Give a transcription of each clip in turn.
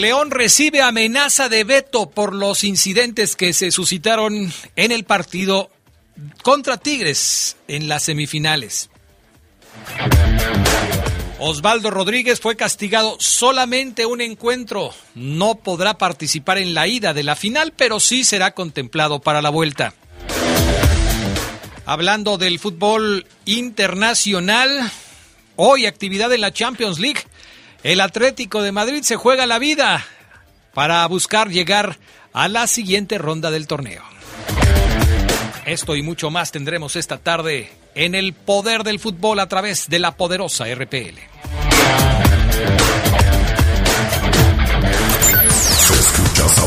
León recibe amenaza de veto por los incidentes que se suscitaron en el partido contra Tigres en las semifinales. Osvaldo Rodríguez fue castigado solamente un encuentro. No podrá participar en la ida de la final, pero sí será contemplado para la vuelta. Hablando del fútbol internacional, hoy actividad en la Champions League. El Atlético de Madrid se juega la vida para buscar llegar a la siguiente ronda del torneo. Esto y mucho más tendremos esta tarde en el poder del fútbol a través de la poderosa RPL.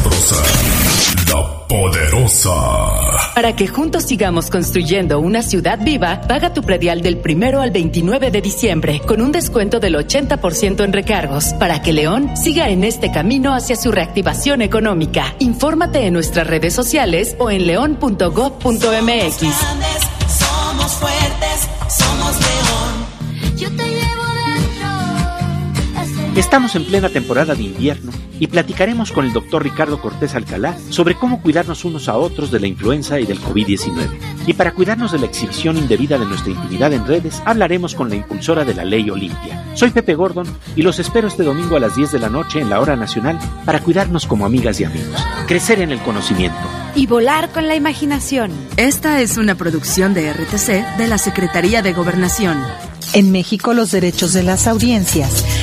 Sabrosa poderosa. Para que juntos sigamos construyendo una ciudad viva, paga tu predial del primero al 29 de diciembre con un descuento del 80% en recargos para que León siga en este camino hacia su reactivación económica. Infórmate en nuestras redes sociales o en león.gov.mx. Somos fuertes, Estamos en plena temporada de invierno y platicaremos con el doctor Ricardo Cortés Alcalá sobre cómo cuidarnos unos a otros de la influenza y del COVID-19. Y para cuidarnos de la exhibición indebida de nuestra intimidad en redes, hablaremos con la impulsora de la ley Olimpia. Soy Pepe Gordon y los espero este domingo a las 10 de la noche en la hora nacional para cuidarnos como amigas y amigos, crecer en el conocimiento. Y volar con la imaginación. Esta es una producción de RTC de la Secretaría de Gobernación. En México los derechos de las audiencias,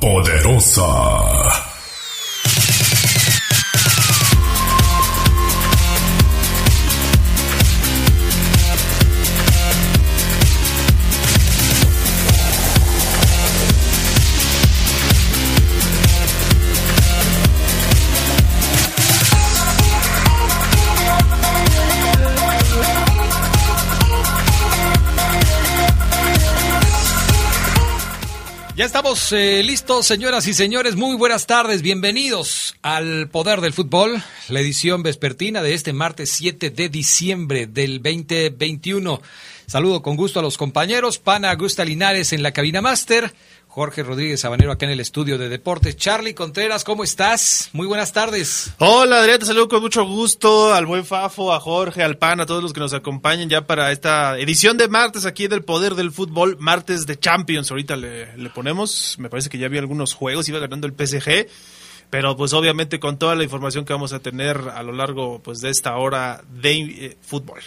poderosa. Ya estamos eh, listos, señoras y señores. Muy buenas tardes. Bienvenidos al Poder del Fútbol, la edición vespertina de este martes 7 de diciembre del 2021. Saludo con gusto a los compañeros. Pana Augusta Linares en la cabina máster. Jorge Rodríguez Sabanero acá en el estudio de deportes. Charlie Contreras, ¿cómo estás? Muy buenas tardes. Hola Adrián, te saludo con mucho gusto al buen Fafo, a Jorge, al PAN, a todos los que nos acompañan ya para esta edición de martes aquí del Poder del Fútbol, martes de Champions. Ahorita le, ponemos, me parece que ya había algunos juegos, iba ganando el PSG. Pero pues obviamente con toda la información que vamos a tener a lo largo pues de esta hora de eh, fútbol.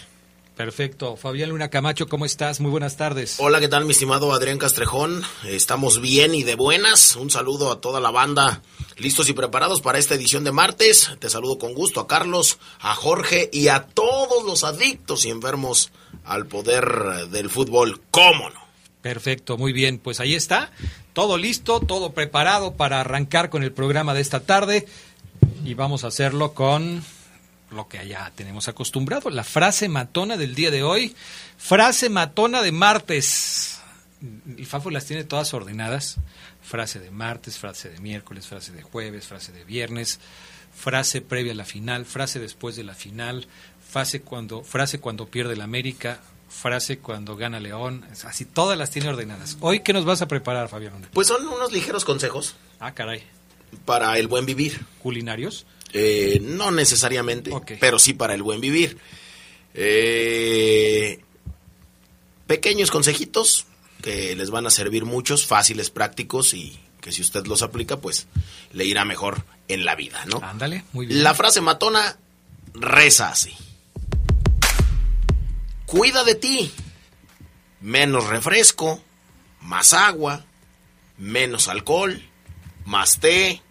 Perfecto. Fabián Luna Camacho, ¿cómo estás? Muy buenas tardes. Hola, ¿qué tal, mi estimado Adrián Castrejón? Estamos bien y de buenas. Un saludo a toda la banda, listos y preparados para esta edición de martes. Te saludo con gusto a Carlos, a Jorge y a todos los adictos y enfermos al poder del fútbol. ¿Cómo no? Perfecto, muy bien. Pues ahí está. Todo listo, todo preparado para arrancar con el programa de esta tarde. Y vamos a hacerlo con lo que ya tenemos acostumbrado. La frase matona del día de hoy, frase matona de martes. El Fafo las tiene todas ordenadas. Frase de martes, frase de miércoles, frase de jueves, frase de viernes, frase previa a la final, frase después de la final, frase cuando, frase cuando pierde la América, frase cuando gana León, así todas las tiene ordenadas. Hoy, ¿qué nos vas a preparar, Fabián? Pues son unos ligeros consejos. Ah, caray. Para el buen vivir. ¿Culinarios? Eh, no necesariamente, pero sí para el buen vivir. Eh, pequeños consejitos que les van a servir muchos, fáciles, prácticos y que si usted los aplica, pues le irá mejor en la vida, ¿no? Ándale, muy bien. La frase matona reza así. Cuida de ti. Menos refresco, más agua, menos alcohol, más té,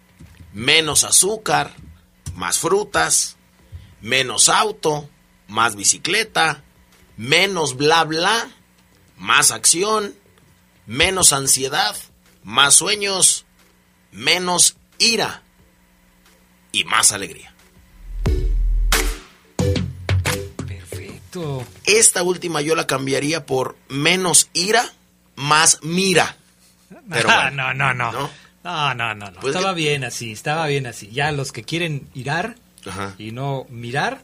menos azúcar, más frutas, menos auto, más bicicleta, menos bla bla, más acción, menos ansiedad, más sueños, menos ira y más alegría. Perfecto. Esta última yo la cambiaría por menos ira, más mira. Pero no, no, no, no. No, no, no, pues estaba bien así, estaba bien así. Ya los que quieren irar y no mirar,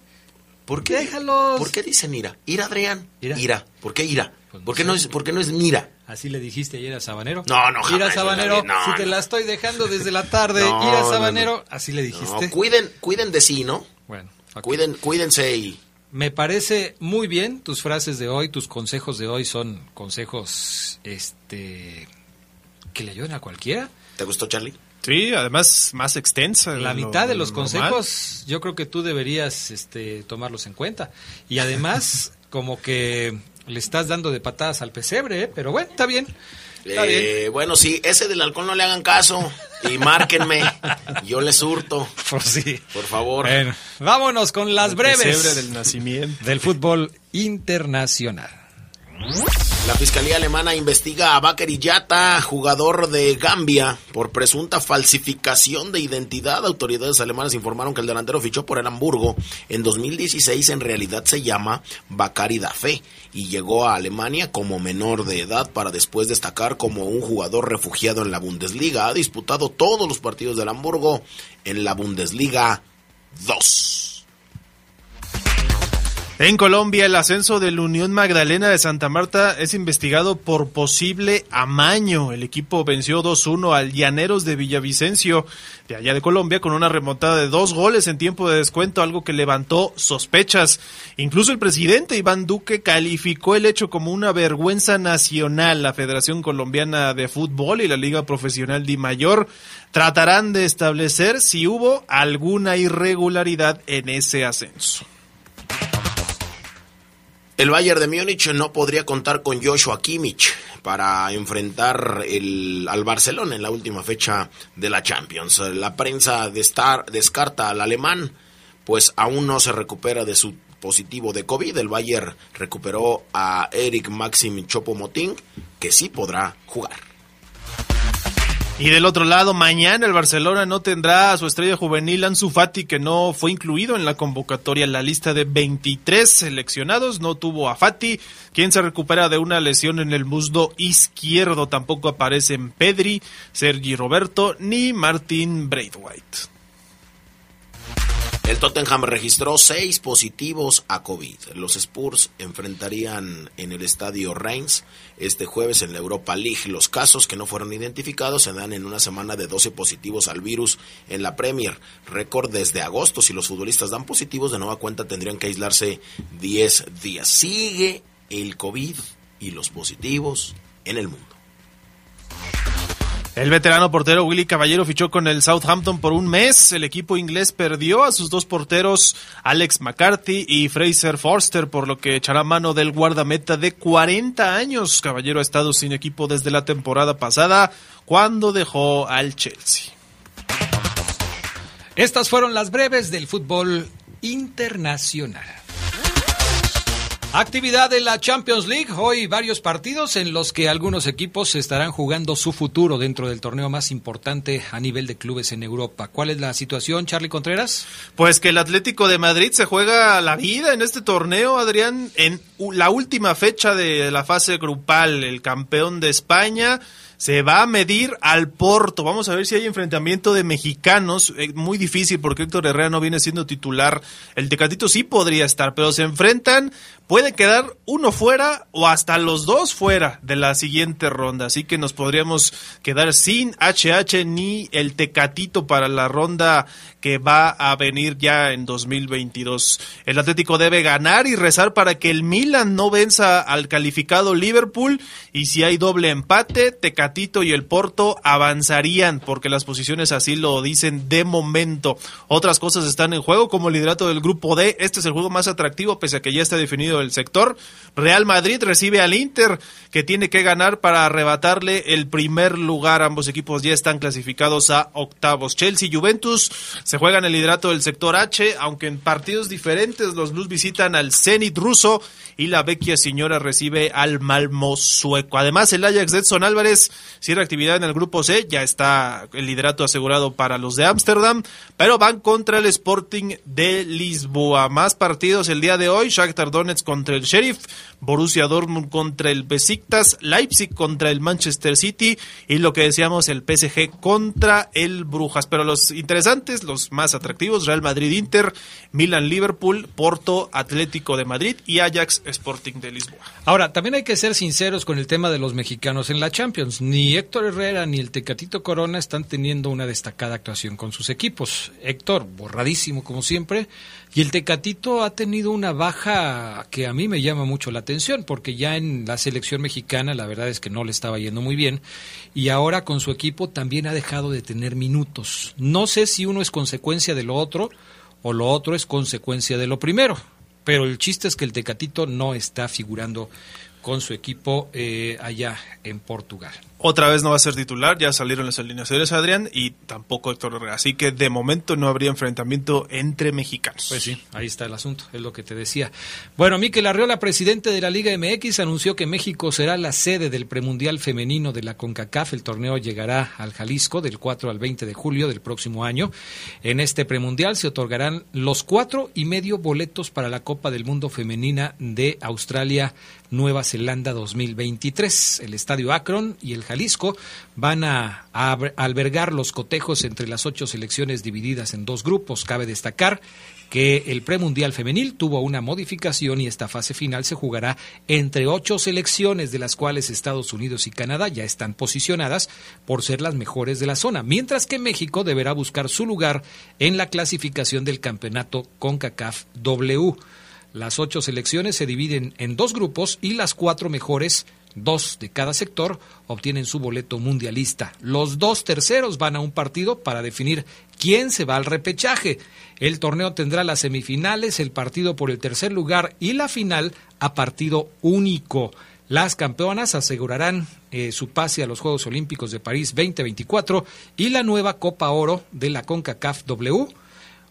¿por qué? Déjalos. ¿Por qué dicen ira? Ira, Adrián. Ira. ¿Por qué ira? Pues ¿Por, qué no es, ¿Por qué no es mira? Así le dijiste ayer a Sabanero. No, no, jamás. Sabanero, si te la estoy dejando desde la tarde, ir a Sabanero, así le dijiste. cuiden, cuiden de sí, ¿no? Bueno. Cuiden, cuídense y... Me parece muy bien tus frases de hoy, tus consejos de hoy son consejos, este, que le ayuden a cualquiera. ¿Te gustó, Charlie? Sí, además más extensa. La mitad de los consejos yo creo que tú deberías este, tomarlos en cuenta. Y además, como que le estás dando de patadas al pesebre, ¿eh? pero bueno, está bien. Eh, bueno, sí, ese del alcohol no le hagan caso y márquenme. Yo les hurto. Por sí. Por favor. vámonos con las breves. del nacimiento. Del fútbol internacional. La Fiscalía Alemana investiga a Bakary Yata, jugador de Gambia, por presunta falsificación de identidad. Autoridades alemanas informaron que el delantero fichó por el Hamburgo en 2016. En realidad se llama Bakary Dafe y llegó a Alemania como menor de edad para después destacar como un jugador refugiado en la Bundesliga. Ha disputado todos los partidos del Hamburgo en la Bundesliga 2. En Colombia, el ascenso de la Unión Magdalena de Santa Marta es investigado por posible amaño. El equipo venció 2-1 al Llaneros de Villavicencio, de allá de Colombia, con una remontada de dos goles en tiempo de descuento, algo que levantó sospechas. Incluso el presidente Iván Duque calificó el hecho como una vergüenza nacional. La Federación Colombiana de Fútbol y la Liga Profesional Di Mayor tratarán de establecer si hubo alguna irregularidad en ese ascenso. El Bayern de Múnich no podría contar con Joshua Kimmich para enfrentar al Barcelona en la última fecha de la Champions. La prensa de descarta al alemán, pues aún no se recupera de su positivo de COVID. El Bayern recuperó a Eric Maxim Chopomoting, que sí podrá jugar. Y del otro lado, mañana el Barcelona no tendrá a su estrella juvenil Ansu Fati, que no fue incluido en la convocatoria la lista de 23 seleccionados. No tuvo a Fati, quien se recupera de una lesión en el muslo izquierdo. Tampoco aparecen Pedri, Sergi Roberto ni Martin Braithwaite. El Tottenham registró seis positivos a COVID. Los Spurs enfrentarían en el estadio Reims este jueves en la Europa League. Los casos que no fueron identificados se dan en una semana de 12 positivos al virus en la Premier. Récord desde agosto. Si los futbolistas dan positivos de nueva cuenta tendrían que aislarse 10 días. Sigue el COVID y los positivos en el mundo. El veterano portero Willy Caballero fichó con el Southampton por un mes. El equipo inglés perdió a sus dos porteros, Alex McCarthy y Fraser Forster, por lo que echará mano del guardameta de 40 años. Caballero ha estado sin equipo desde la temporada pasada, cuando dejó al Chelsea. Estas fueron las breves del fútbol internacional. Actividad de la Champions League. Hoy varios partidos en los que algunos equipos estarán jugando su futuro dentro del torneo más importante a nivel de clubes en Europa. ¿Cuál es la situación, Charlie Contreras? Pues que el Atlético de Madrid se juega la vida en este torneo, Adrián, en la última fecha de la fase grupal. El campeón de España se va a medir al Porto. Vamos a ver si hay enfrentamiento de mexicanos. Eh, muy difícil porque Héctor Herrera no viene siendo titular. El Tecatito sí podría estar, pero se enfrentan. Puede quedar uno fuera o hasta los dos fuera de la siguiente ronda. Así que nos podríamos quedar sin HH ni el Tecatito para la ronda que va a venir ya en 2022. El Atlético debe ganar y rezar para que el Milan no venza al calificado Liverpool y si hay doble empate, Tecatito y el Porto avanzarían porque las posiciones así lo dicen de momento. Otras cosas están en juego como el liderato del grupo D. Este es el juego más atractivo pese a que ya está definido el sector. Real Madrid recibe al Inter que tiene que ganar para arrebatarle el primer lugar. Ambos equipos ya están clasificados a octavos. Chelsea y Juventus se juegan el liderato del sector H, aunque en partidos diferentes los Blues visitan al Zenit ruso y la Vecchia Señora recibe al Malmo sueco. Además, el Ajax Edson Álvarez cierra actividad en el grupo C, ya está el liderato asegurado para los de Ámsterdam, pero van contra el Sporting de Lisboa. Más partidos el día de hoy, Shakhtar Donetsk contra el Sheriff, Borussia Dortmund contra el Besiktas, Leipzig contra el Manchester City y lo que decíamos el PSG contra el Brujas. Pero los interesantes, los más atractivos, Real Madrid Inter, Milan Liverpool, Porto Atlético de Madrid y Ajax Sporting de Lisboa. Ahora, también hay que ser sinceros con el tema de los mexicanos en la Champions. Ni Héctor Herrera ni el Tecatito Corona están teniendo una destacada actuación con sus equipos. Héctor, borradísimo como siempre, y el Tecatito ha tenido una baja que a mí me llama mucho la atención, porque ya en la selección mexicana la verdad es que no le estaba yendo muy bien, y ahora con su equipo también ha dejado de tener minutos. No sé si uno es consecuencia de lo otro o lo otro es consecuencia de lo primero, pero el chiste es que el Tecatito no está figurando con su equipo eh, allá en Portugal. Otra vez no va a ser titular, ya salieron las alineaciones Adrián y tampoco Héctor Herrera. Así que de momento no habría enfrentamiento entre mexicanos. Pues sí, ahí está el asunto, es lo que te decía. Bueno, Miquel Arriola, presidente de la Liga MX, anunció que México será la sede del premundial femenino de la CONCACAF. El torneo llegará al Jalisco del 4 al 20 de julio del próximo año. En este premundial se otorgarán los cuatro y medio boletos para la Copa del Mundo Femenina de Australia Nueva Zelanda 2023. El Estadio Akron y el Jalisco van a, albergar los cotejos entre las ocho selecciones divididas en dos grupos. Cabe destacar que el premundial femenil tuvo una modificación y esta fase final se jugará entre ocho selecciones, de las cuales Estados Unidos y Canadá ya están posicionadas por ser las mejores de la zona, mientras que México deberá buscar su lugar en la clasificación del campeonato CONCACAF W. Las ocho selecciones se dividen en dos grupos y las cuatro mejores Dos de cada sector obtienen su boleto mundialista. Los dos terceros van a un partido para definir quién se va al repechaje. El torneo tendrá las semifinales, el partido por el tercer lugar y la final a partido único. Las campeonas asegurarán eh, su pase a los Juegos Olímpicos de París 2024 y la nueva Copa Oro de la CONCACAF W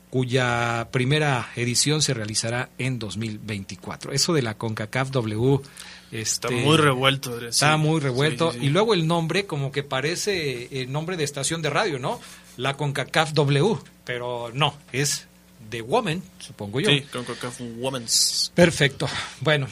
cuya primera edición se realizará en 2024. Eso de la CONCACAF W está este, muy revuelto. Está muy revuelto. Y luego el nombre, como que parece el nombre de estación de radio, ¿no? La CONCACAF W, pero no, es The Woman, supongo yo. Sí, CONCACAF Women's. Perfecto. Bueno.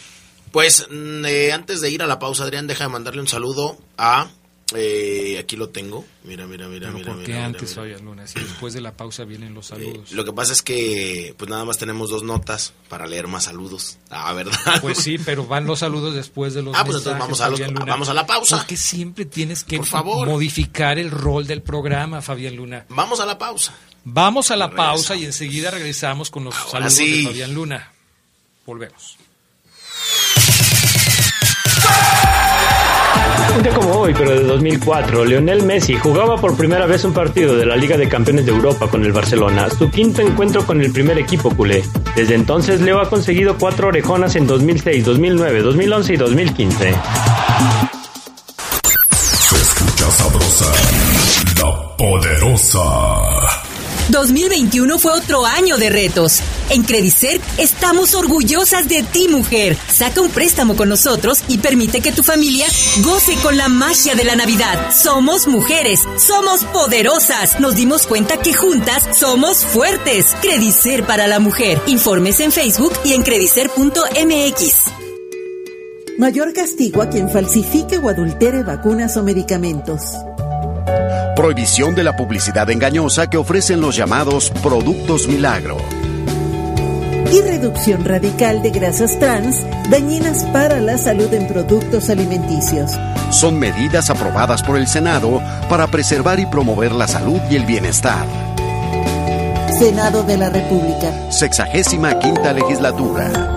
Pues mm, eh, antes de ir a la pausa, Adrián, deja de mandarle un saludo a eh, aquí lo tengo. Mira, mira, mira, mira. ¿Por qué antes, mira. Luna? Si después de la pausa vienen los saludos. Eh, lo que pasa es que, pues nada más tenemos dos notas para leer más saludos. Ah, ¿verdad? Pues sí, pero van los saludos después de los Ah, pues entonces vamos a, los, vamos a la pausa. Porque siempre tienes que modificar el rol del programa, Fabián Luna. Vamos a la pausa. Vamos a la pausa y enseguida regresamos con los saludos de Fabián Luna. Volvemos. Como hoy, pero de 2004, Lionel Messi jugaba por primera vez un partido de la Liga de Campeones de Europa con el Barcelona, su quinto encuentro con el primer equipo culé. Desde entonces, Leo ha conseguido cuatro orejonas en 2006, 2009, 2011 y 2015. Se escucha sabrosa, la poderosa. 2021 fue otro año de retos. En Credicer estamos orgullosas de ti, mujer. Saca un préstamo con nosotros y permite que tu familia goce con la magia de la Navidad. Somos mujeres, somos poderosas. Nos dimos cuenta que juntas somos fuertes. Credicer para la mujer. Informes en Facebook y en credicer.mx. Mayor castigo a quien falsifique o adultere vacunas o medicamentos. Prohibición de la publicidad engañosa que ofrecen los llamados productos milagro. Y reducción radical de grasas trans dañinas para la salud en productos alimenticios. Son medidas aprobadas por el Senado para preservar y promover la salud y el bienestar. Senado de la República. Sexagésima quinta legislatura.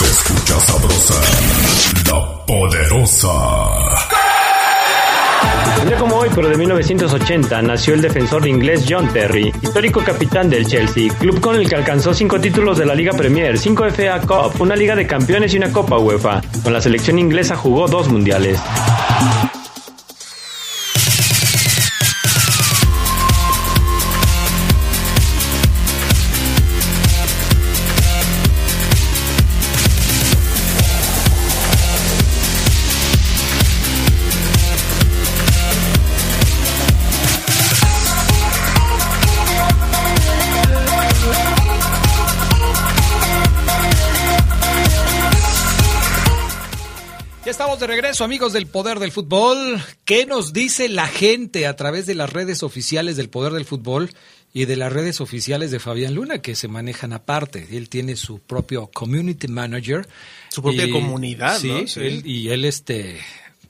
Se escucha sabrosa, la poderosa. Un como hoy, pero de 1980, nació el defensor inglés John Terry, histórico capitán del Chelsea, club con el que alcanzó cinco títulos de la Liga Premier, cinco FA Cup, una Liga de Campeones y una Copa UEFA. Con la selección inglesa jugó dos mundiales. Regreso, amigos del Poder del Fútbol. ¿Qué nos dice la gente a través de las redes oficiales del Poder del Fútbol y de las redes oficiales de Fabián Luna, que se manejan aparte? Él tiene su propio community manager. Su propia y- comunidad, sí, ¿no? Sí. él- y él, este,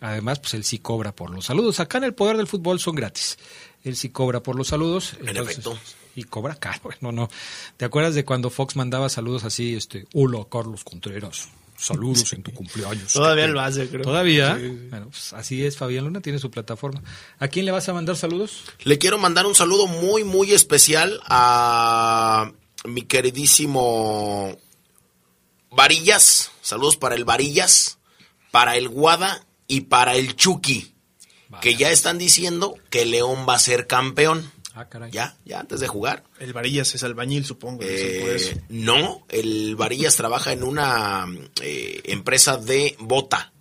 además, pues él sí cobra por los saludos. Acá en el Poder del Fútbol son gratis. Él sí cobra por los saludos. En entonces- efecto. Y cobra caro, no, no. ¿Te acuerdas de cuando Fox mandaba saludos así, este, hola Carlos Contreras, saludos en tu cumpleaños? Todavía lo hace, creo. ¿Todavía? Sí. Bueno, pues así es, Fabián Luna tiene su plataforma. ¿A quién le vas a mandar saludos? Le quiero mandar un saludo muy, muy especial a mi queridísimo Varillas. Saludos para el Varillas, para el Guada y para el Chucky. Que ya están diciendo que León va a ser campeón. Ah, caray. Ya, ya antes de jugar. El Varillas es albañil, supongo. Eh, no, el Varillas trabaja en una eh, empresa de bota.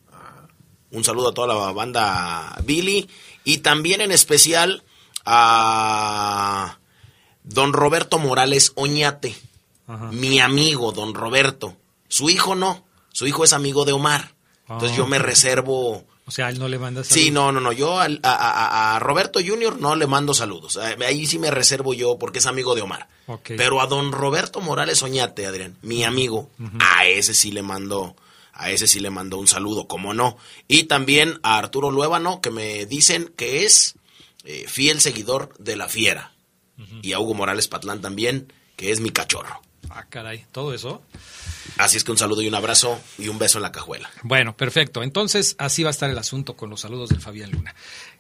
Un saludo a toda la banda Billy y también en especial a don Roberto Morales Oñate, mi amigo don Roberto. Su hijo no, su hijo es amigo de Omar. Entonces Ah, yo me ok. reservo... O sea, él no le manda saludos. Sí, no, no, no. Yo a, a- a Roberto Junior no le mando saludos. Eh, Ahí sí me reservo yo porque es amigo de Omar. Pero a don Roberto Morales Oñate, Adrián, mi amigo, a ese sí le mando, a ese sí le mando un saludo, como no. Y también a Arturo Luébano, que me dicen que es eh, fiel seguidor de la fiera. Y a Hugo Morales Patlán también, que es mi cachorro. Ah, caray, todo eso. Así es que un saludo y un abrazo y un beso en la cajuela. Bueno, perfecto. Entonces, así va a estar el asunto con los saludos del Fabián Luna.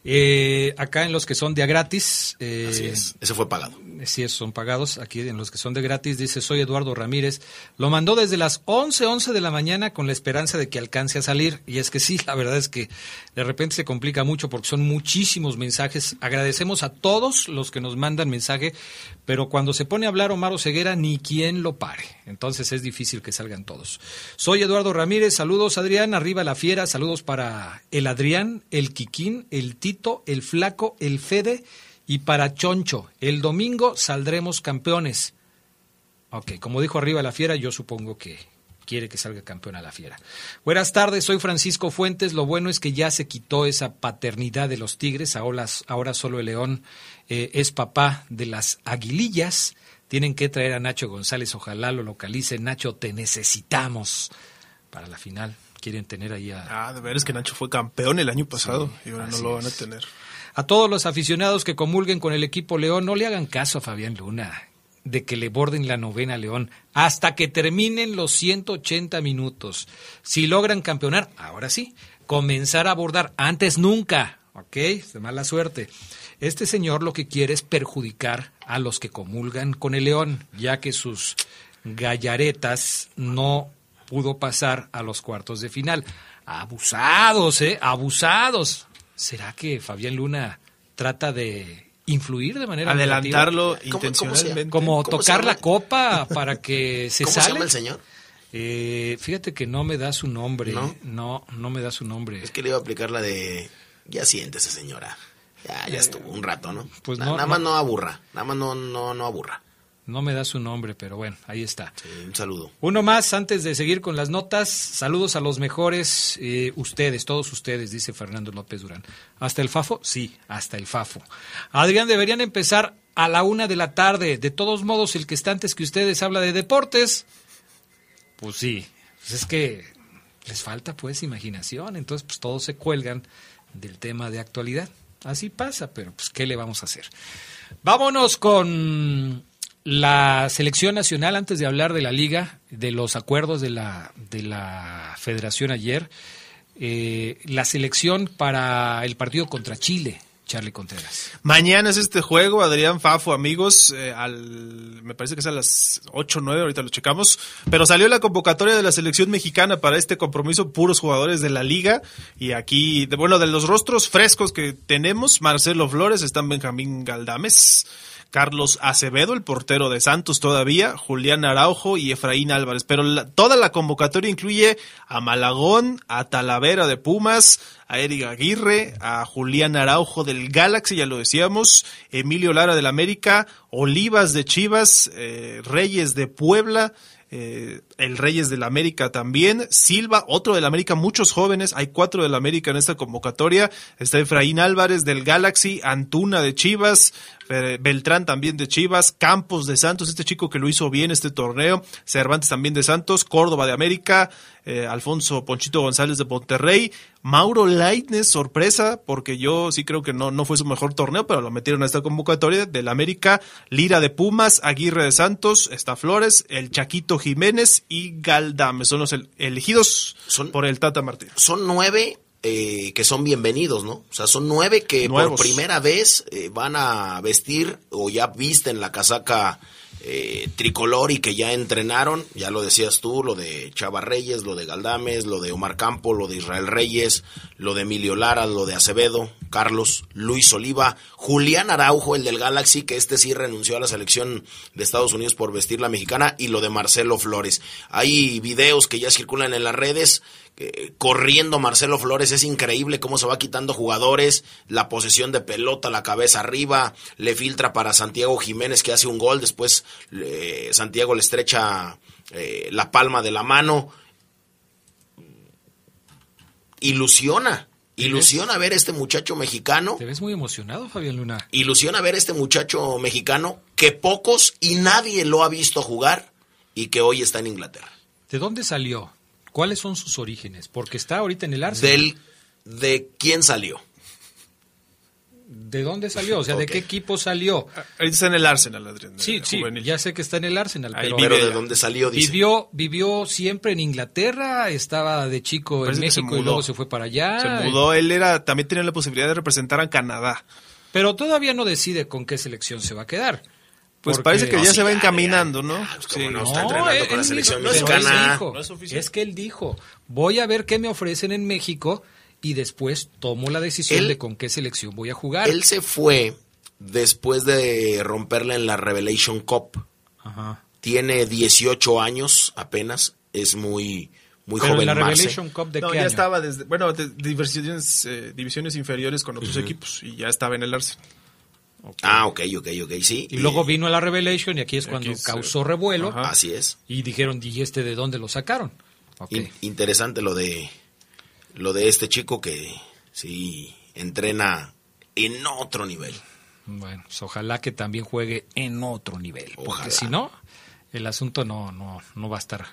Eh, acá en los que son de a gratis. eh, Así es. Ese fue pagado. Esos son pagados. Aquí en los que son de gratis dice, soy Eduardo Ramírez. Lo mandó desde las 11, 11 de la mañana con la esperanza de que alcance a salir. Y es que sí, la verdad es que de repente se complica mucho porque son muchísimos mensajes. Agradecemos a todos los que nos mandan mensaje, pero cuando se pone a hablar Omar Ceguera, ni quien lo pare. Entonces es difícil que salgan todos. Soy Eduardo Ramírez. Saludos, Adrián. Arriba la fiera. Saludos para el Adrián, el Quiquín, el Tito, el Flaco, el Fede y para Choncho. El domingo saldremos campeones. Ok, como dijo arriba la fiera, yo supongo que quiere que salga campeona la fiera. Buenas tardes, soy Francisco Fuentes. Lo bueno es que ya se quitó esa paternidad de los tigres. Ahora, ahora solo el león eh, es papá de las aguilillas. Tienen que traer a Nacho González. Ojalá lo localice. Nacho, te necesitamos para la final. Quieren tener ahí a, Ah, de ver, es que Nacho fue campeón el año pasado y ahora no lo van a es. A todos los aficionados que comulguen con el equipo León, no le hagan caso a Fabián Luna de que le borden la novena León hasta que terminen los 180 minutos. Si logran campeonar, ahora sí, comenzar a abordar antes nunca, ¿ok? De mala suerte. Este señor lo que quiere es perjudicar a los que comulgan con el León, ya que sus gallaretas no pudo pasar a los cuartos de final. Abusados, ¿eh? Abusados. ¿Será que Fabián Luna trata de influir de manera adelantarlo negativa? intencionalmente como tocar la copa para que se ¿Cómo sale se llama el señor? Eh, fíjate que no me da su nombre ¿No? no no me da su nombre Es que le iba a aplicar la de. Ya siéntese, señora. Ya, ya estuvo un rato, ¿no? Pues Na- no, nada no. más no aburra. Nada más no, no, no aburra. No me da su nombre pero bueno ahí está. Un saludo. Uno más antes de seguir con las notas saludos a los mejores eh, ustedes todos ustedes dice Fernando López Durán. Hasta el Fafo sí hasta el Fafo. Adrián deberían empezar a la una de la tarde. De todos modos el que está antes que ustedes habla de deportes. Pues sí pues es que les falta pues imaginación. Entonces pues todos se cuelgan del tema de actualidad. Así pasa pero pues qué le vamos a hacer vámonos con la selección nacional antes de hablar de la liga de los acuerdos de la de la federación ayer eh, la selección para el partido contra Chile Charlie Contreras. Mañana es este juego, Adrián Fafo, amigos, eh, al, me parece que es a las 8 o 9, ahorita lo checamos, pero salió la convocatoria de la selección mexicana para este compromiso, puros jugadores de la liga, y aquí, de, bueno, de los rostros frescos que tenemos, Marcelo Flores, están Benjamín Galdames, Carlos Acevedo, el portero de Santos todavía, Julián Araujo y Efraín Álvarez. Pero la- toda la convocatoria incluye a Malagón, a Talavera de Pumas, a Eric Aguirre, a Julián Araujo del Galaxy, ya lo decíamos, Emilio Lara del América, Olivas de Chivas, eh, Reyes de Puebla, eh, el Reyes del América también, Silva, otro del América, muchos jóvenes, hay cuatro del América en esta convocatoria, está Efraín Álvarez del Galaxy, Antuna de Chivas, eh, Beltrán también de Chivas, Campos de Santos, este chico que lo hizo bien este torneo, Cervantes también de Santos, Córdoba de América, eh, Alfonso Ponchito González de Monterrey, Mauro Leitnes, sorpresa, porque yo sí creo que no, no fue su mejor torneo, pero lo metieron a esta convocatoria del América, Lira de Pumas, Aguirre de Santos, está Flores, el Chaquito Jiménez y Galdame, son los el- elegidos por el Tata Martínez. Son nueve eh, que son bienvenidos, ¿no? O sea, son nueve que Nuevos. por primera vez eh, van a vestir o ya visten la casaca eh, tricolor y que ya entrenaron, ya lo decías tú, lo de Chava Reyes, lo de Galdames, lo de Omar Campo, lo de Israel Reyes, lo de Emilio Lara, lo de Acevedo, Carlos, Luis Oliva, Julián Araujo, el del Galaxy, que este sí renunció a la selección de Estados Unidos por vestir la mexicana, y lo de Marcelo Flores. Hay videos que ya circulan en las redes eh, corriendo Marcelo Flores, es increíble cómo se va quitando jugadores, la posesión de pelota, la cabeza arriba, le filtra para Santiago Jiménez que hace un gol, después eh, Santiago le estrecha eh, la palma de la mano. Ilusiona, ilusiona ver a este muchacho mexicano. te ves muy emocionado Fabián Luna Ilusiona ver a este muchacho mexicano que pocos y nadie lo ha visto jugar y que hoy está en Inglaterra. ¿De dónde salió? ¿Cuáles son sus orígenes? Porque está ahorita en el Arsenal. Del, ¿De quién salió? ¿De dónde salió? O sea, ¿de qué equipo salió? Ahorita está en el Arsenal, Adrián. Sí, sí, juvenil. ya sé que está en el Arsenal, Ahí pero, vive Pero de dónde salió, dice. vivió, vivió siempre en Inglaterra, estaba de chico en Parece México y luego se fue para allá. Se mudó, él era, también tenía la posibilidad de representar a Canadá. Pero todavía no decide con qué selección se va a quedar. Pues Porque- parece que ya se va encaminando, ¿no? Sí. no, está entrenando con la selección dijo- pero mexicana. él dijo, No es oficial. es que él dijo, voy a ver qué me ofrecen en México y después tomo la decisión Él- de con qué selección voy a jugar. Él se fue después de romperla en la Revelation Cup. Ajá. Tiene 18 años apenas, es muy, muy Pero joven en la Marce. Revelation Cup de No, qué ya año? estaba desde, bueno, de divisiones, eh, divisiones inferiores con otros equipos y ya estaba en el Arsenal. Ah, ok, ok, ok, sí. Y luego vino a la Revelation y aquí es Aquí cuando es, causó eh, revuelo ajá. Así es. y dijeron, ¿y este de dónde lo sacaron? In- interesante lo de lo de este chico que sí entrena en otro nivel. Bueno, pues ojalá que también juegue en otro nivel, porque Ojalá. si no, el asunto no, no, no va a estar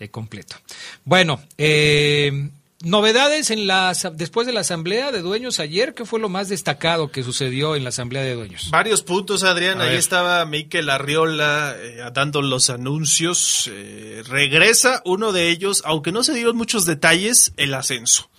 eh, completo. Bueno, eh, novedades en la, asa- después de la asamblea de dueños ayer, ¿qué fue lo más destacado que sucedió en la asamblea de dueños? Varios puntos, Adrián. A Ahí ver. estaba Miquel Arriola eh, dando los anuncios. Eh, regresa uno de ellos, aunque no se dieron muchos detalles, el ascenso.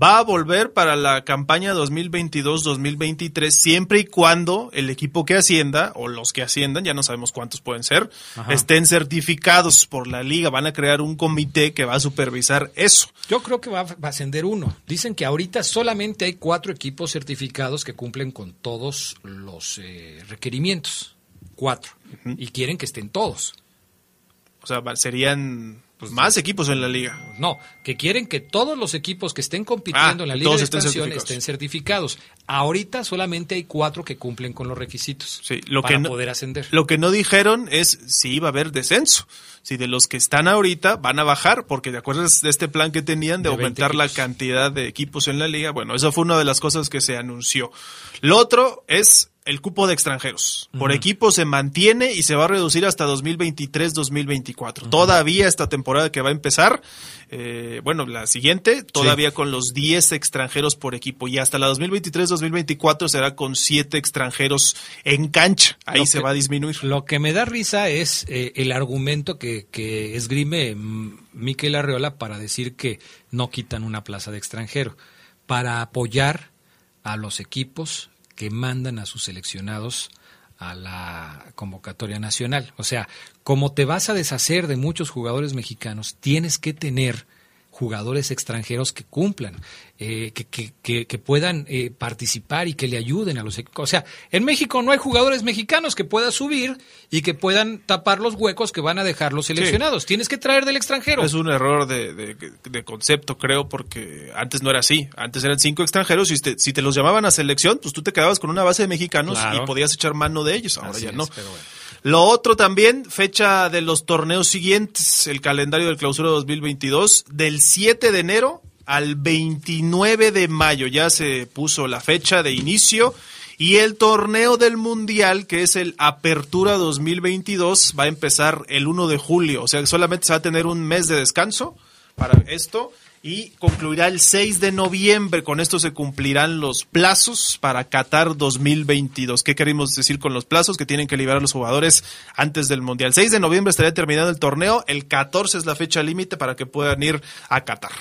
Va a volver para la campaña 2022-2023 siempre y cuando el equipo que ascienda o los que asciendan, ya no sabemos cuántos pueden ser, Ajá. estén certificados por la liga. Van a crear un comité que va a supervisar eso. Yo creo que va, va a ascender uno. Dicen que ahorita solamente hay cuatro equipos certificados que cumplen con todos los eh, requerimientos. Cuatro. Y quieren que estén todos. O sea, serían pues, más equipos en la liga. No, que quieren que todos los equipos que estén compitiendo Ah, en la Liga de estén Expansión certificados. estén certificados. Ahorita solamente hay cuatro que cumplen con los requisitos Lo para que no, poder ascender. Lo que no dijeron es si iba a haber descenso. Si de los que están ahorita van a bajar, porque de acuerdo de este plan que tenían de, De 20 aumentar la cantidad de equipos en la liga, bueno, esa fue una de las cosas que se anunció. Lo otro es el cupo de extranjeros. Por equipo se mantiene y se va a reducir hasta 2023-2024. Todavía esta temporada que va a empezar, eh, bueno, la siguiente, todavía con los 10 extranjeros por equipo. Y hasta la 2023-2024 será con 7 extranjeros en cancha. Ahí Lo se que- va a disminuir. Lo que me da risa es eh, el argumento que, que esgrime mm, Miquel Arreola para decir que no quitan una plaza de extranjero, para apoyar a los equipos que mandan a sus seleccionados a la convocatoria nacional. O sea, como te vas a deshacer de muchos jugadores mexicanos, tienes que tener jugadores extranjeros que cumplan, eh, que, que, que, que puedan eh, participar y que le ayuden a los equipos. O sea, en México no hay jugadores mexicanos que puedan subir y que puedan tapar los huecos que van a dejar los seleccionados. Tienes que traer del extranjero. Es un error de, de- de concepto, creo, porque antes no era así. Antes eran cinco extranjeros y te- si te los llamaban a selección, pues tú te quedabas con una base de mexicanos Claro. y podías echar mano de ellos. Ahora Así ya es, no. pero bueno. Lo otro también, fecha de los torneos siguientes, el calendario del clausura 2022, del 7 de enero al 29 de mayo. Ya se puso la fecha de inicio. Y el torneo del Mundial, que es el Apertura 2022, va a empezar el 1 de julio. O sea solamente se va a tener un mes de descanso para esto y concluirá el 6 de noviembre. Con esto se cumplirán los plazos para Qatar 2022. ¿Qué queremos decir con los plazos? Que tienen que liberar los jugadores antes del Mundial. 6 de noviembre estaría terminado el torneo. El 14 es la fecha límite para que puedan ir a Qatar.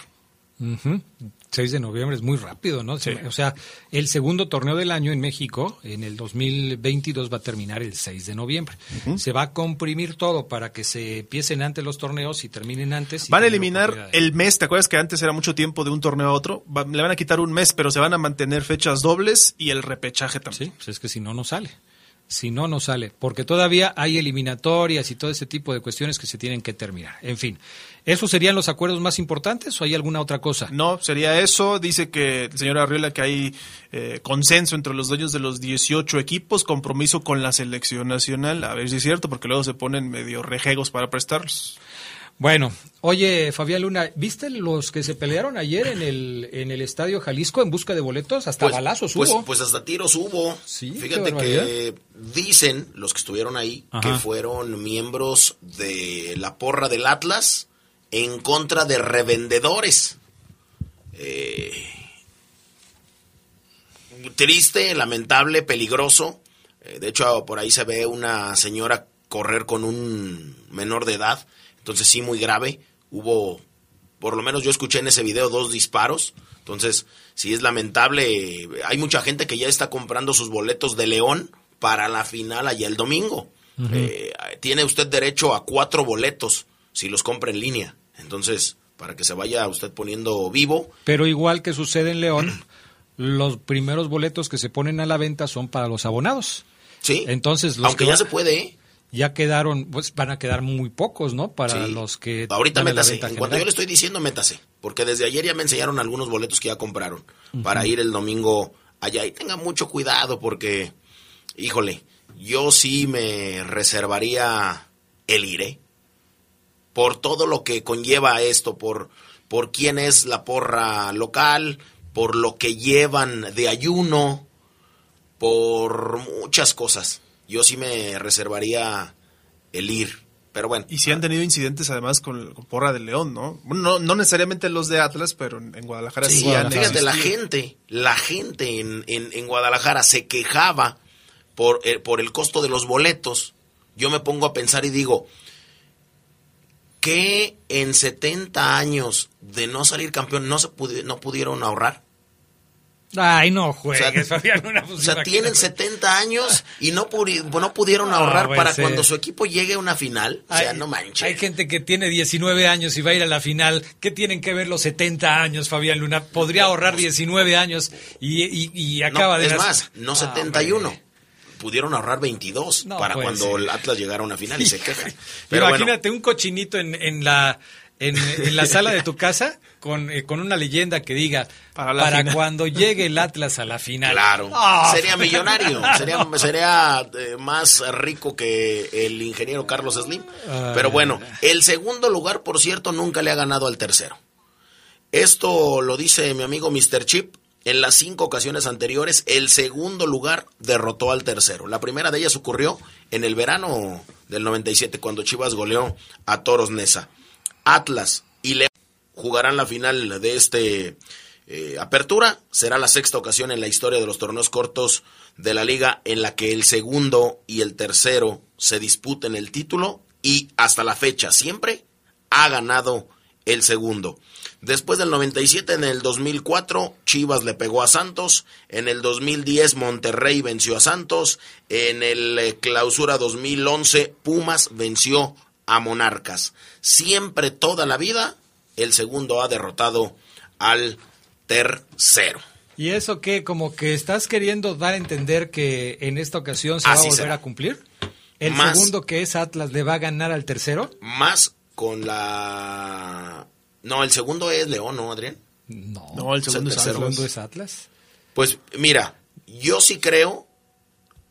6 de noviembre es muy rápido, ¿no? O sea, el segundo torneo del año en México, en el 2022, va a terminar el 6 de noviembre. Se va a comprimir todo para que se empiecen antes los torneos y terminen antes. y Van a eliminar el mes, ¿te acuerdas que antes era mucho tiempo de un torneo a otro? Va- le van a quitar un mes, pero se van a mantener fechas dobles y el repechaje también. Sí, pues es que si no, no sale. Si no, no sale. Porque todavía hay eliminatorias y todo ese tipo de cuestiones que se tienen que terminar. En fin, ¿esos serían los acuerdos más importantes o hay alguna otra cosa? No, sería eso. Dice que el señor Arriola que hay eh, consenso entre los dueños de los 18 equipos, compromiso con la selección nacional. A ver si es cierto, porque luego se ponen medio rejegos para prestarlos. Bueno, oye, Fabián Luna, ¿viste los que se pelearon ayer en el, en el Estadio Jalisco en busca de boletos? Hasta Pues, balazos pues, hubo. pues hasta tiros hubo. qué Fíjate que dicen los que estuvieron ahí Ajá. que fueron miembros de la porra del Atlas en contra de revendedores. Eh, triste, lamentable, peligroso. Eh, de hecho, por ahí se ve una señora correr con un menor de edad. Entonces sí, muy grave. Hubo, por lo menos yo escuché en ese video dos disparos. Entonces, sí es lamentable. Hay mucha gente que ya está comprando sus boletos de León para la final allá el domingo. Eh, tiene usted derecho a cuatro boletos si los compra en línea. Entonces, para que se vaya usted poniendo vivo, Pero igual que sucede en León, los primeros boletos que se ponen a la venta son para los abonados. Sí. Entonces, los aunque que ya se puede, ¿eh? Ya quedaron, pues van a quedar muy pocos, ¿no? Para Sí. los que Ahorita métase. En cuanto yo le estoy diciendo, métase. Porque desde ayer ya me enseñaron algunos boletos que ya compraron para ir el domingo allá. Y tenga mucho cuidado porque, híjole, yo sí me reservaría el ir, ¿eh? Por todo lo que conlleva esto, por, por quién es la porra local, por lo que llevan de ayuno, por muchas cosas. Yo sí me reservaría el ir. Pero bueno. Y sí han tenido incidentes además con, con Porra de León, ¿no? No, no necesariamente los de Atlas, pero en, en Guadalajara sí, Sí, han fíjate, la gente, la gente en, en- en Guadalajara se quejaba por, eh, por el costo de los boletos. Yo me pongo a pensar y digo, que en 70 años de no salir campeón no se no pudieron ahorrar. Ay, no juegues, o sea, o sea tienen 70 años y no, no pudieron ahorrar para cuando su equipo llegue a una final. O sea, no manches. Hay gente que tiene 19 años y va a ir a la final. ¿Qué tienen que ver los 70 años, Fabián Luna? Podría ahorrar 19 años y, acaba de... Es más, no 71. Ah, pudieron ahorrar 22 para cuando el Atlas llegara a una final y se quejan. Pero Imagínate un cochinito en, en la en, la sala de tu casa con, eh, con una leyenda que diga para, cuando llegue el Atlas a la final. Claro, ah. sería millonario, sería, sería eh, más rico que el ingeniero Carlos Slim. Pero bueno, el segundo lugar, por cierto, nunca le ha ganado al tercero. Esto lo dice mi amigo Mr. Chip. En las cinco ocasiones anteriores, el segundo lugar derrotó al tercero. La primera de ellas ocurrió en el verano del 97, cuando Chivas goleó a Toros Nesa. Atlas jugarán la final de este eh, apertura. Será la sexta ocasión en la historia de los torneos cortos de la liga en la que el segundo y el tercero se disputen el título y hasta la fecha siempre ha ganado el segundo. Después del 97, en el 2004, Chivas le pegó a Santos. En el 2010, Monterrey venció a Santos. En el eh, clausura 2011, Pumas venció a Monarcas. Siempre, toda la vida, el segundo ha derrotado al tercero. ¿Y eso qué? ¿Como que estás queriendo dar a entender que en esta ocasión se va a volver a cumplir? ¿El segundo que es Atlas le va a ganar al tercero? Más con la... No, el segundo es León, ¿no, Adrián? No, el segundo, es, Atlas. Pues mira, yo sí creo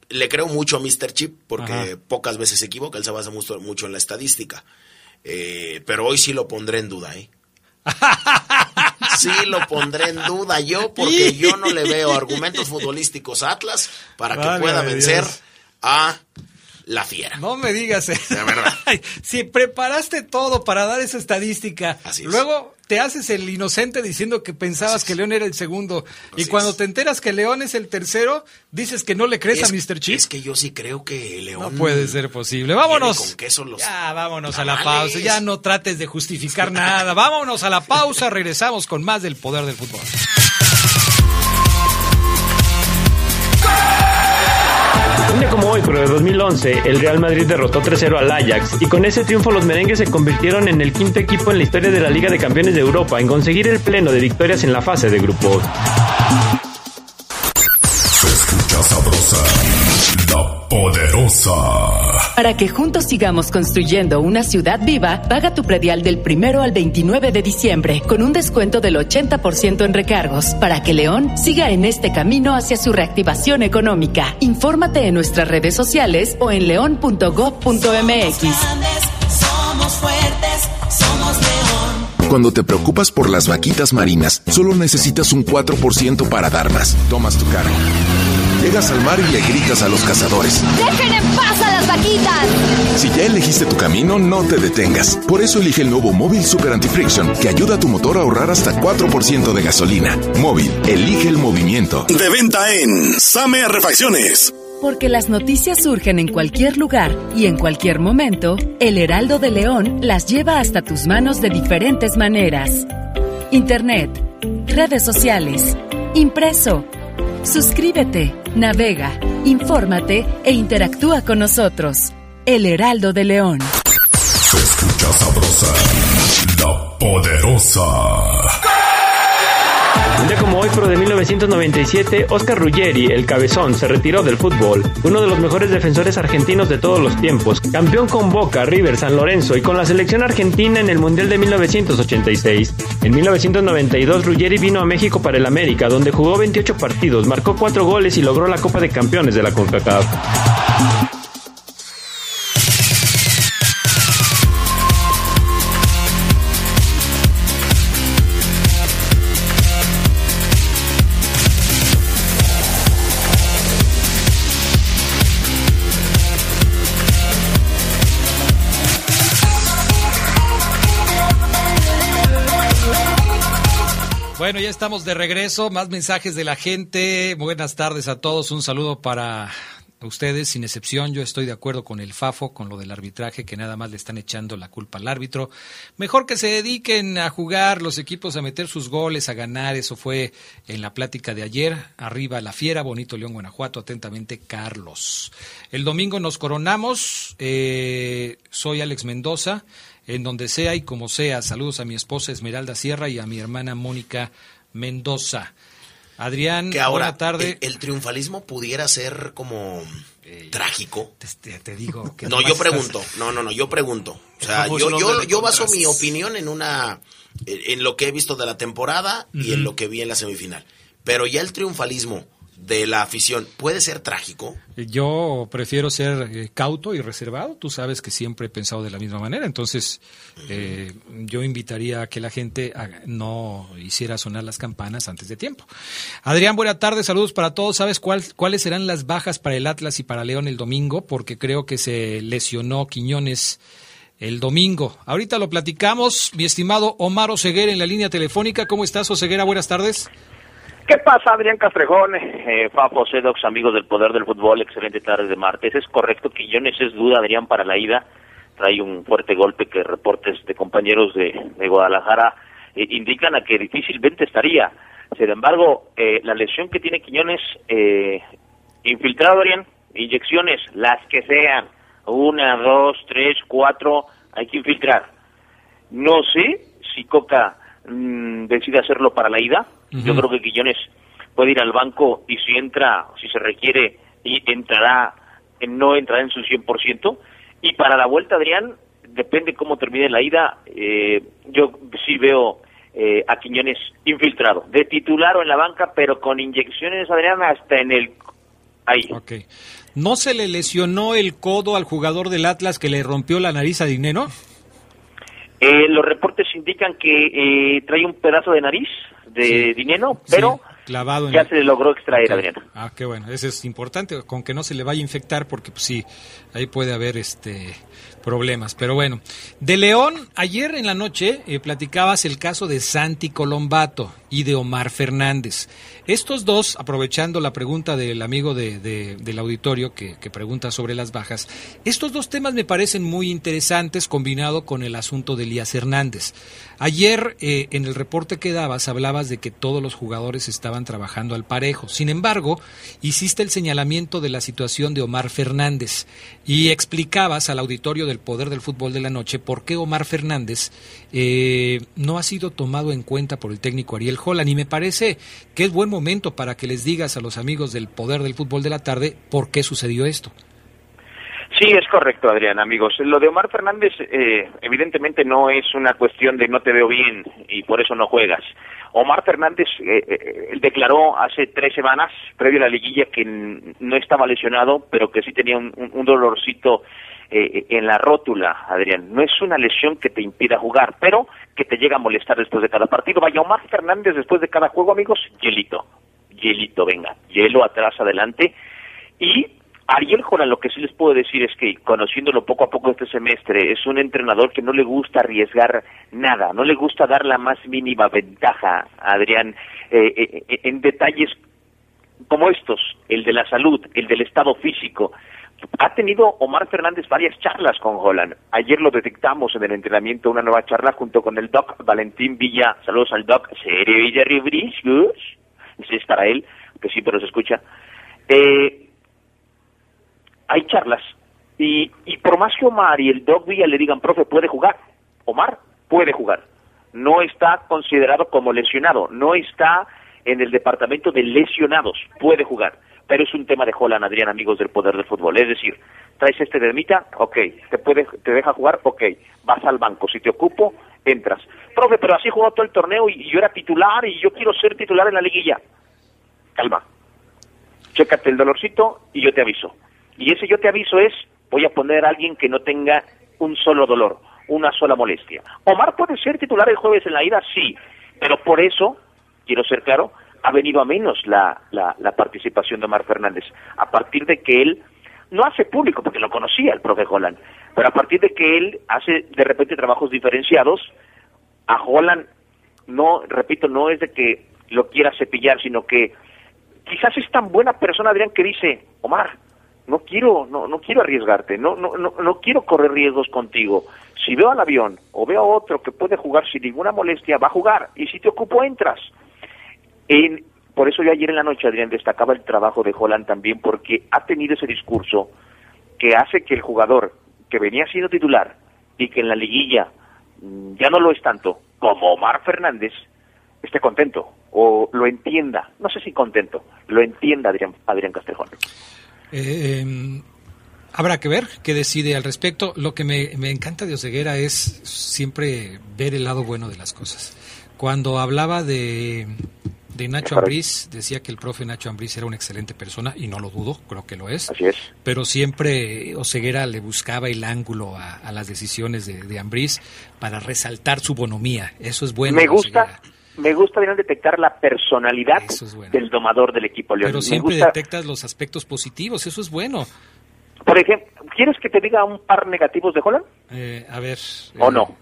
le creo mucho a Mr. Chip porque pocas veces se equivoca, él se basa mucho, mucho en la estadística. Eh, pero hoy sí lo pondré en duda, ¿eh? sí lo pondré en duda yo porque yo no le veo argumentos futbolísticos a Atlas para que pueda vencer a la fiera. No me digas eso. si preparaste todo para dar esa estadística, luego te haces el inocente diciendo que pensabas que León era el segundo y cuando te enteras que León es el tercero, dices que no le crees a Mr. Chip. Es que yo sí creo que León No puede ser posible. Vámonos. Con queso los ya, vámonos a la pausa. Ya no trates de justificar nada. Vámonos a la pausa. Regresamos con más del poder del fútbol. Un como hoy, pero de 2011, el Real Madrid derrotó 3-0 al Ajax y con ese triunfo los merengues se convirtieron en el quinto equipo en la historia de la Liga de Campeones de Europa en conseguir el pleno de victorias en la fase de grupos. Se escucha sabrosa, la poderosa. Para que juntos sigamos construyendo una ciudad viva, paga tu predial del primero al 29 de diciembre con un descuento del 80% en recargos para que León siga en este camino hacia su reactivación económica. Infórmate en nuestras redes sociales o en león.gov.mx. Somos fuertes, somos León. Cuando te preocupas por las vaquitas marinas, solo necesitas un 4% para dar más. Tomas tu cargo Llegas al mar y le gritas a los cazadores. ¡Dejen en paz a las vaquitas! Si ya elegiste tu camino, no te detengas. Por eso elige el nuevo Móvil Super Anti-Friction, que ayuda a tu motor a ahorrar hasta 4% de gasolina. Móvil, elige el movimiento. De venta en Same Refacciones. Porque las noticias surgen en cualquier lugar y en cualquier momento, el Heraldo de León las lleva hasta tus manos de diferentes maneras. Internet, redes sociales, impreso Suscríbete, navega, infórmate e interactúa con nosotros. El Heraldo de León. Se escucha sabrosa, la poderosa. Día como hoy, pero de 1997, Oscar Ruggeri, el cabezón, se retiró del fútbol. Uno de los mejores defensores argentinos de todos los tiempos. Campeón con Boca, River, San Lorenzo y con la selección argentina en el Mundial de 1986. En 1992, Ruggeri vino a México para el América, donde jugó 28 partidos, marcó 4 goles y logró la Copa de Campeones de la CONCACAF. Bueno, ya estamos de regreso. Más mensajes de la gente. Buenas tardes a todos. Un saludo para ustedes, sin excepción, yo estoy de acuerdo con el FAFO, con lo del arbitraje, que nada más le están echando la culpa al árbitro. Mejor que se dediquen a jugar los equipos, a meter sus goles, a ganar. Eso fue en la plática de ayer. Arriba la fiera, bonito León, Guanajuato. Atentamente, Carlos. El domingo nos coronamos. Eh, soy Alex Mendoza. En donde sea y como sea. Saludos a mi esposa Esmeralda Sierra y a mi hermana Mónica Mendoza. Adrián, que ahora buena tarde. El, el, triunfalismo pudiera ser como trágico. Te, te, digo que no, yo pregunto. Estás... No, no, no, yo pregunto. O sea, yo, yo, yo baso mi opinión en una en lo que he visto de la temporada uh -huh. y en lo que vi en la semifinal. Pero ya el triunfalismo de la afición puede ser trágico. Yo prefiero ser eh, cauto y reservado. Tú sabes que siempre he pensado de la misma manera. Entonces, eh, yo invitaría a que la gente no hiciera sonar las campanas antes de tiempo. Adrián, buena tarde. Saludos para todos. ¿Sabes cuál, cuáles serán las bajas para el Atlas y para León el domingo? Porque creo que se lesionó Quiñones el domingo. Ahorita lo platicamos. Mi estimado Omar Oseguera en la línea telefónica. ¿Cómo estás, Oseguera? Buenas tardes. ¿Qué pasa, Adrián Castrejón? Eh, Fafo, Sedox, amigos del Poder del Fútbol, excelente tarde de martes. Es correcto, Quillones es duda, Adrián, para la ida. Trae un fuerte golpe que reportes de compañeros de, Guadalajara eh, indican a que difícilmente estaría. Sin embargo, eh, la lesión que tiene Quiñones, eh, infiltrado, Adrián, inyecciones, las que sean, una, dos, tres, cuatro, hay que infiltrar. No sé si Coca mmm, decide hacerlo para la ida, Uh -huh. Yo creo que Quillones puede ir al banco y si entra, si se requiere, y entrará, no entrará en su 100%. Y para la vuelta, Adrián, depende cómo termine la ida, eh, yo sí veo eh, a Quiñones infiltrado, de titular o en la banca, pero con inyecciones, Adrián, hasta en el... Ahí. Okay. ¿No se le lesionó el codo al jugador del Atlas que le rompió la nariz a Dinero? Eh, los reportes indican que eh, trae un pedazo de nariz de sí. dinero, pero sí, clavado ya el... se le logró extraer, okay. Adrián. Ah, qué bueno, eso es importante, con que no se le vaya a infectar, porque pues, sí, ahí puede haber este problemas. Pero bueno, de León, ayer en la noche eh, platicabas el caso de Santi Colombato y de Omar Fernández. Estos dos, aprovechando la pregunta del amigo de, de, del auditorio que, que, pregunta sobre las bajas, estos dos temas me parecen muy interesantes combinado con el asunto de Elías Hernández. Ayer eh, en el reporte que dabas hablabas de que todos los jugadores estaban trabajando al parejo. Sin embargo, hiciste el señalamiento de la situación de Omar Fernández y explicabas al auditorio del Poder del Fútbol de la Noche por qué Omar Fernández eh, no ha sido tomado en cuenta por el técnico Ariel Holland. Y me parece que es buen momento para que les digas a los amigos del Poder del Fútbol de la Tarde por qué sucedió esto. Sí, es correcto, Adrián, amigos. Lo de Omar Fernández, eh, evidentemente no es una cuestión de no te veo bien y por eso no juegas. Omar Fernández eh, eh, declaró hace tres semanas, previo a la liguilla, que no estaba lesionado, pero que sí tenía un, un dolorcito eh, en la rótula, Adrián. No es una lesión que te impida jugar, pero que te llega a molestar después de cada partido. Vaya, Omar Fernández después de cada juego, amigos, hielito, hielito, venga, hielo atrás, adelante. Y Ariel Joran, lo que sí les puedo decir es que, conociéndolo poco a poco este semestre, es un entrenador que no le gusta arriesgar nada, no le gusta dar la más mínima ventaja, Adrián, eh, eh, en detalles como estos, el de la salud, el del estado físico. Ha tenido Omar Fernández varias charlas con Holland. Ayer lo detectamos en el entrenamiento, una nueva charla junto con el Doc Valentín Villa. Saludos al Doc. Serio Villa Ribricius. Ese es para él, que pero se escucha. Eh, hay charlas. Y, y por más que Omar y el Doc Villa le digan, profe, puede jugar. Omar puede jugar. No está considerado como lesionado. No está en el departamento de lesionados. Puede jugar. Pero es un tema de Holland, Adrián, amigos del poder del fútbol. Es decir, traes este dermita, ok. Te, puede, te deja jugar, ok. Vas al banco. Si te ocupo, entras. Profe, pero así jugó todo el torneo y, y yo era titular y yo quiero ser titular en la liguilla. Calma. Chécate el dolorcito y yo te aviso. Y ese yo te aviso es, voy a poner a alguien que no tenga un solo dolor, una sola molestia. Omar puede ser titular el jueves en la ida, sí, pero por eso, quiero ser claro, ha venido a menos la, la, la participación de Omar Fernández. A partir de que él no hace público, porque lo conocía el profe Holland, pero a partir de que él hace de repente trabajos diferenciados, a Holland, no, repito, no es de que lo quiera cepillar, sino que quizás es tan buena persona, Adrián, que dice, Omar, no quiero, no, no quiero arriesgarte, no, no, no, no quiero correr riesgos contigo. Si veo al avión o veo a otro que puede jugar sin ninguna molestia, va a jugar. Y si te ocupo, entras. En, por eso yo ayer en la noche, Adrián, destacaba el trabajo de Holland también, porque ha tenido ese discurso que hace que el jugador que venía siendo titular y que en la liguilla mm, ya no lo es tanto, como Omar Fernández, esté contento o lo entienda. No sé si contento, lo entienda Adrián, Adrián Castrejón. Eh, em, habrá que ver qué decide al respecto. Lo que me, me encanta de Oseguera es siempre ver el lado bueno de las cosas. Cuando hablaba de, de Nacho Ambriz, decía que el profe Nacho Ambriz era una excelente persona, y no lo dudo, creo que lo es. Así es. Pero siempre Oseguera le buscaba el ángulo a, a las decisiones de, de Ambriz para resaltar su bonomía. Eso es bueno. Me gusta, Oseguera. me gusta Adrián, detectar la personalidad del domador del equipo León. Pero siempre gusta, detectas los aspectos positivos, eso es bueno. por ejemplo, ¿quieres que te diga un par negativos de Holland? Eh, a ver. ¿O eh, no?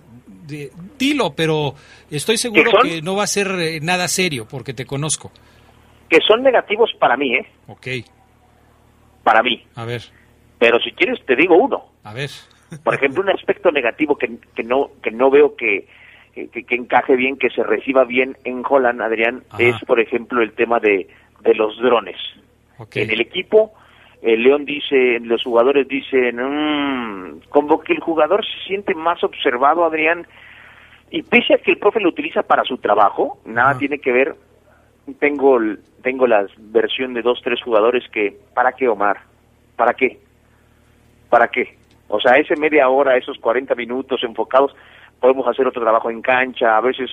De- dilo, pero estoy seguro ¿Qué son? que no va a ser eh, nada serio porque te conozco. Que son negativos para mí, ¿eh? Ok, Para mí. a ver, Pero si quieres te digo uno. a ver. Por ejemplo, un aspecto negativo que, que no que no veo que, que, que encaje bien, que se reciba bien en Holland, Adrián, Ajá. es, por ejemplo, el tema de, de los drones. En el equipo, el León dice, los jugadores dicen, "Mm", como que el jugador se siente más observado, Adrián, y pese a que el profe lo utiliza para su trabajo, nada tiene que ver. Tengo tengo la versión de dos, tres jugadores que, ¿para qué, Omar? ¿Para qué? ¿Para qué? O sea, ese media hora, esos 40 minutos enfocados, podemos hacer otro trabajo en cancha, a veces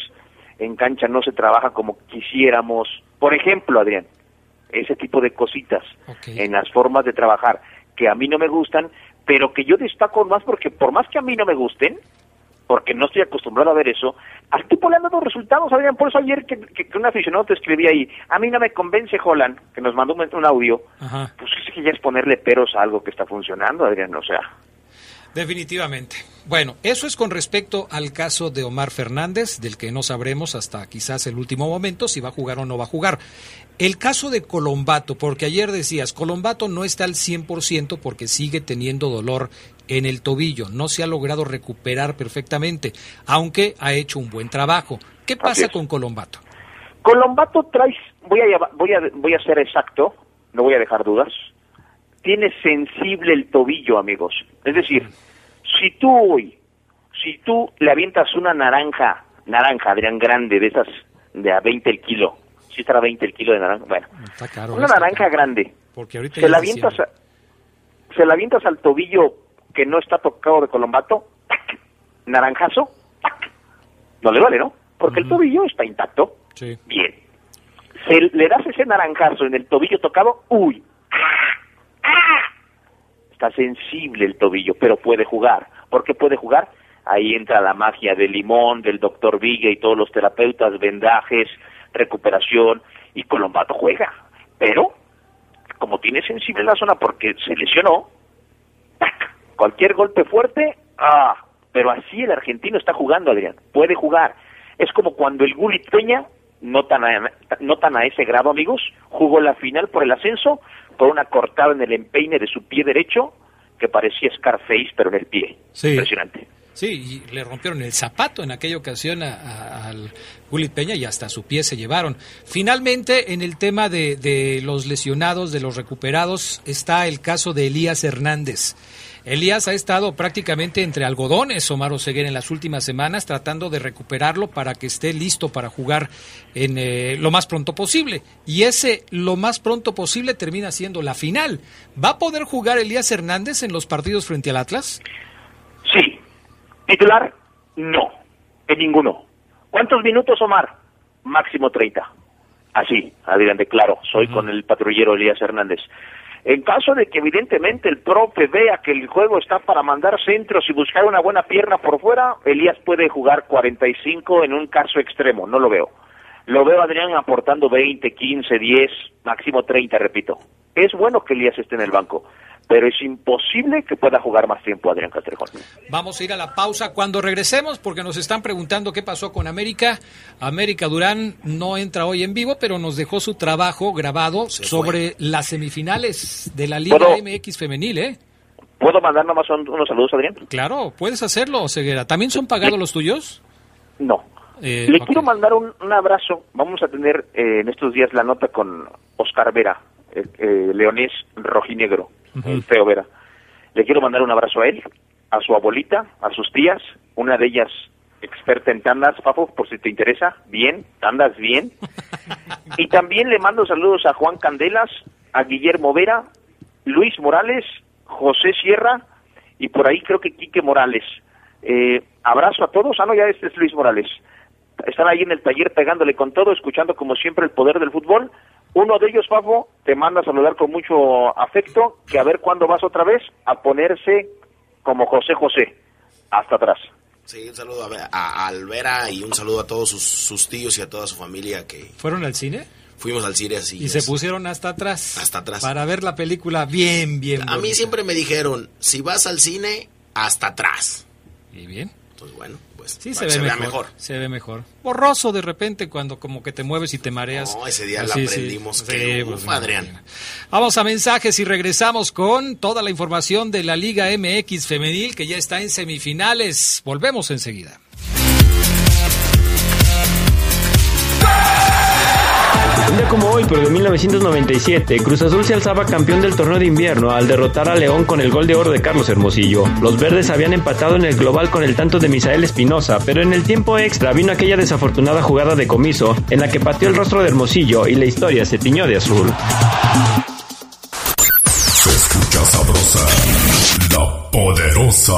en cancha no se trabaja como quisiéramos. Por ejemplo, Adrián, ese tipo de cositas en las formas de trabajar que a mí no me gustan, pero que yo destaco más porque por más que a mí no me gusten, porque no estoy acostumbrado a ver eso, al tipo le han dado resultados, Adrián, por eso ayer que, que- que un aficionado te escribía ahí, a mí no me convence Holland, que nos mandó un, un audio, Ajá. pues es que ya es ponerle peros a algo que está funcionando, Adrián, o sea, Definitivamente. Bueno, eso es con respecto al caso de Omar Fernández, del que no sabremos hasta quizás el último momento si va a jugar o no va a jugar. El caso de Colombato, porque ayer decías, Colombato no está al 100% porque sigue teniendo dolor en el tobillo, no se ha logrado recuperar perfectamente, aunque ha hecho un buen trabajo. ¿Qué pasa con Colombato? Colombato traes, voy a, voy a, voy a ser exacto, no voy a dejar dudas, tiene sensible el tobillo, amigos. Es decir, si tú hoy, si tú le avientas una naranja, naranja, Adrián, grande, de esas de a 20 el kilo, si estará 20 el kilo de naranja, bueno, Está caro. una naranja grande, porque ahorita se la avientas, a- se la avientas al tobillo que no está tocado de Colombato, ¡tac! naranjazo, ¡tac! no le vale, ¿no? Porque el tobillo está intacto. Sí. Bien. Se le das ese naranjazo en el tobillo tocado, uy, está sensible el tobillo, pero puede jugar. ¿Por qué puede jugar? Ahí entra la magia del limón, del doctor Vigue y todos los terapeutas, vendajes, recuperación, y Colombato juega. Pero, como tiene sensible la zona porque se lesionó, cualquier golpe fuerte, ah, pero así el argentino está jugando, Adrián, puede jugar. Es como cuando el Gulit Peña, no tan, a, no tan a ese grado, amigos, jugó la final por el ascenso por una cortada en el empeine de su pie derecho que parecía Scarface, pero en el pie. Sí. Impresionante. Sí, y le rompieron el zapato en aquella ocasión a- a- al Gulit Peña y hasta su pie se llevaron. Finalmente, en el tema de, de los lesionados, de los recuperados, está el caso de Elías Hernández. Elías ha estado prácticamente entre algodones, Omar Oseguera, en las últimas semanas, tratando de recuperarlo para que esté listo para jugar en eh, lo más pronto posible. Y ese lo más pronto posible termina siendo la final. ¿Va a poder jugar Elías Hernández en los partidos frente al Atlas? Titular, no. En ninguno. ¿Cuántos minutos, Omar? Máximo 30. Así, Adrián, de claro. Soy con el patrullero Elías Hernández. En caso de que evidentemente el profe vea que el juego está para mandar centros y buscar una buena pierna por fuera, Elías puede jugar 45 en un caso extremo, no lo veo. Lo veo Adrián aportando 20, 15, 10, máximo 30, repito. Es bueno que Elías esté en el banco, pero es imposible que pueda jugar más tiempo Adrián Castrejón. Vamos a ir a la pausa cuando regresemos porque nos están preguntando qué pasó con América. América Durán no entra hoy en vivo, pero nos dejó su trabajo grabado sobre las semifinales de la Liga MX femenil, ¿eh? ¿Puedo mandar nomás unos saludos, Adrián? Claro, puedes hacerlo, Ceguera. ¿También son pagados los tuyos? No. Eh, Le quiero mandar un, un abrazo. Vamos a tener eh, en estos días la nota con Oscar Vera, eh, eh, leonés rojinegro, el feo Vera. Le quiero mandar un abrazo a él, a su abuelita, a sus tías, una de ellas experta en tandas, Fafo, por si te interesa, bien, tandas bien. Y también le mando saludos a Juan Candelas, a Guillermo Vera, Luis Morales, José Sierra y por ahí creo que Quique Morales. Eh, abrazo a todos. Ah, no, ya este es Luis Morales. Están ahí en el taller pegándole con todo, escuchando como siempre el poder del fútbol. Uno de ellos, Fafo, te manda a saludar con mucho afecto, que a ver cuándo vas otra vez a ponerse como José José, hasta atrás. Sí, un saludo a, a Alvera y un saludo a todos sus, sus tíos y a toda su familia que ¿Fueron al cine? fuimos al cine así. Y se pusieron hasta atrás. Hasta atrás. Para ver la película bien, bien. A mí bonita. siempre me dijeron, si vas al cine, hasta atrás. ¿Y bien? Entonces, bueno, pues Sí, para se ve mejor, mejor. Se ve mejor. Borroso de repente cuando como que te mueves y te mareas. No, ese día la sí. aprendimos Sí, que, pues, uf, Adrián. Vamos a mensajes y regresamos con toda la información de la Liga MX femenil que ya está en semifinales. Volvemos enseguida. Un día como hoy, pero de 1997, Cruz Azul se alzaba campeón del torneo de invierno al derrotar a León con el gol de oro de Carlos Hermosillo. Los verdes habían empatado en el global con el tanto de Misael Espinosa, pero en el tiempo extra vino aquella desafortunada jugada de comiso en la que pateó el rostro de Hermosillo y la historia se tiñó de azul. Se escucha sabrosa, la poderosa.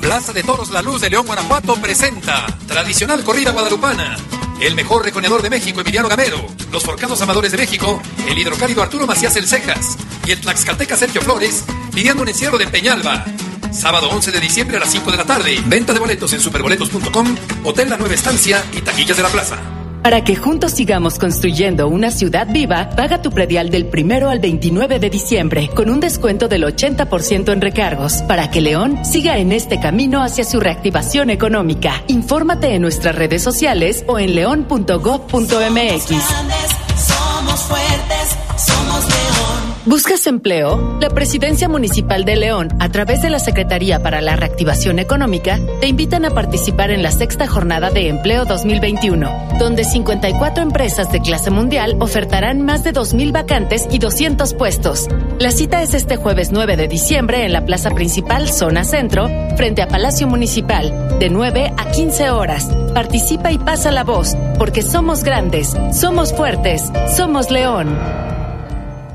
Plaza de Toros La Luz de León, Guanajuato presenta tradicional corrida guadalupana. El mejor reconedor de México, Emiliano Gamero. Los forcados amadores de México, el hidrocálido Arturo Macías El Cejas. Y el tlaxcalteca Sergio Flores, pidiendo un encierro de Peñalba. Sábado 11 de diciembre a las 5 de la tarde. Venta de boletos en superboletos.com, Hotel La Nueva Estancia y taquillas de la plaza. Para que juntos sigamos construyendo una ciudad viva, paga tu predial del primero al 29 de diciembre con un descuento del 80% en recargos para que León siga en este camino hacia su reactivación económica. Infórmate en nuestras redes sociales o en león.gov.mx. Somos fuertes, somos. ¿Buscas empleo? La Presidencia Municipal de León, a través de la Secretaría para la Reactivación Económica, te invitan a participar en la sexta jornada de empleo 2021, donde 54 empresas de clase mundial ofertarán más de 2.000 vacantes y 200 puestos. La cita es este jueves 9 de diciembre en la Plaza Principal, Zona Centro, frente a Palacio Municipal, de 9 a 15 horas. Participa y pasa la voz, porque somos grandes, somos fuertes, somos León.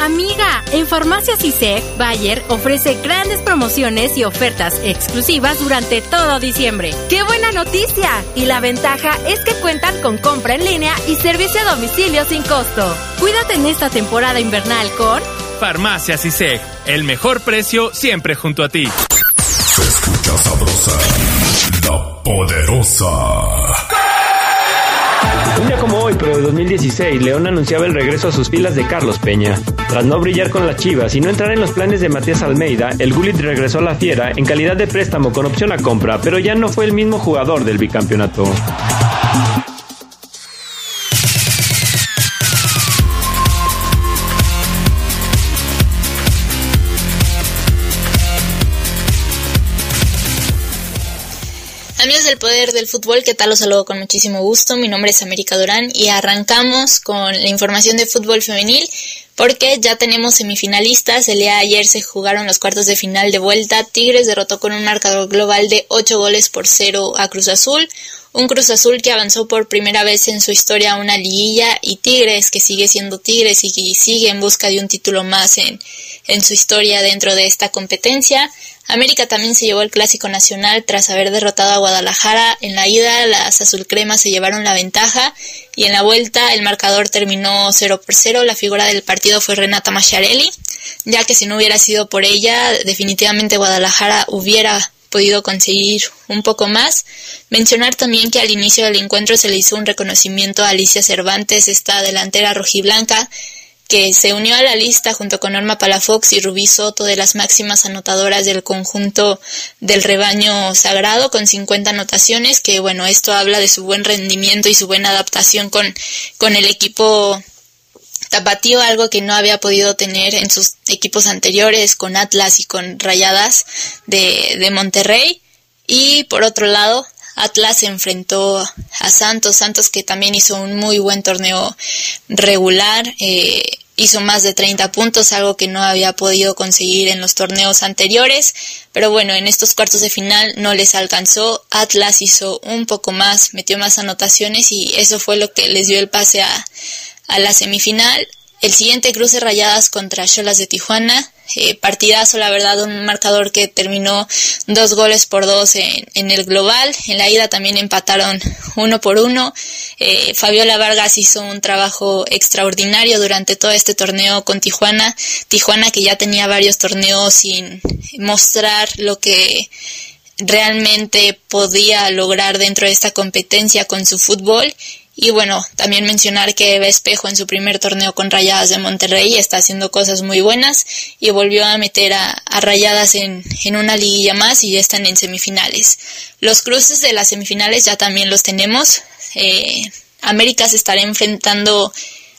Amiga, en Farmacias ISEC, Bayer ofrece grandes promociones y ofertas exclusivas durante todo diciembre. ¡Qué buena noticia! Y la ventaja es que cuentan con compra en línea y servicio a domicilio sin costo. Cuídate en esta temporada invernal con Farmacias ISEG, el mejor precio siempre junto a ti. Se escucha sabrosa, la poderosa. Un día como hoy, pero de 2016, León anunciaba el regreso a sus filas de Carlos Peña. Tras no brillar con las Chivas y no entrar en los planes de Matías Almeida, el Gullit regresó a la Fiera en calidad de préstamo con opción a compra, pero ya no fue el mismo jugador del bicampeonato. Del Poder del Fútbol, ¿qué tal? Los saludo con muchísimo gusto. Mi nombre es América Durán y arrancamos con la información de fútbol femenil porque ya tenemos semifinalistas. El día de ayer se jugaron los cuartos de final de vuelta. Tigres derrotó con un marcador global de 8 goles por 0 a Cruz Azul. Un Cruz Azul que avanzó por primera vez en su historia a una liguilla y Tigres que sigue siendo Tigres y sigue en busca de un título más en, en su historia dentro de esta competencia. América también se llevó el Clásico Nacional tras haber derrotado a Guadalajara. En la ida las azulcremas se llevaron la ventaja y en la vuelta el marcador terminó 0 por 0. La figura del partido fue Renata Macharelli, ya que si no hubiera sido por ella, definitivamente Guadalajara hubiera podido conseguir un poco más. Mencionar también que al inicio del encuentro se le hizo un reconocimiento a Alicia Cervantes, esta delantera rojiblanca, que se unió a la lista junto con Norma Palafox y Rubí Soto de las máximas anotadoras del conjunto del rebaño sagrado con 50 anotaciones, que bueno, esto habla de su buen rendimiento y su buena adaptación con, con el equipo tapatío, algo que no había podido tener en sus equipos anteriores con Atlas y con Rayadas de, de Monterrey. Y por otro lado, Atlas enfrentó a Santos, Santos que también hizo un muy buen torneo regular, eh, hizo más de 30 puntos, algo que no había podido conseguir en los torneos anteriores, pero bueno, en estos cuartos de final no les alcanzó, Atlas hizo un poco más, metió más anotaciones y eso fue lo que les dio el pase a, a la semifinal. El siguiente cruce rayadas contra Cholas de Tijuana. Eh, partidazo, la verdad, un marcador que terminó dos goles por dos en, el global. En la ida también empataron uno por uno. Eh, Fabiola Vargas hizo un trabajo extraordinario durante todo este torneo con Tijuana. Tijuana que ya tenía varios torneos sin mostrar lo que realmente podía lograr dentro de esta competencia con su fútbol y bueno, también mencionar que Eva Espejo en su primer torneo con Rayadas de Monterrey está haciendo cosas muy buenas y volvió a meter a, Rayadas en, en, una liguilla más y ya están en semifinales. Los cruces de las semifinales ya también los tenemos. Eh, América se estará enfrentando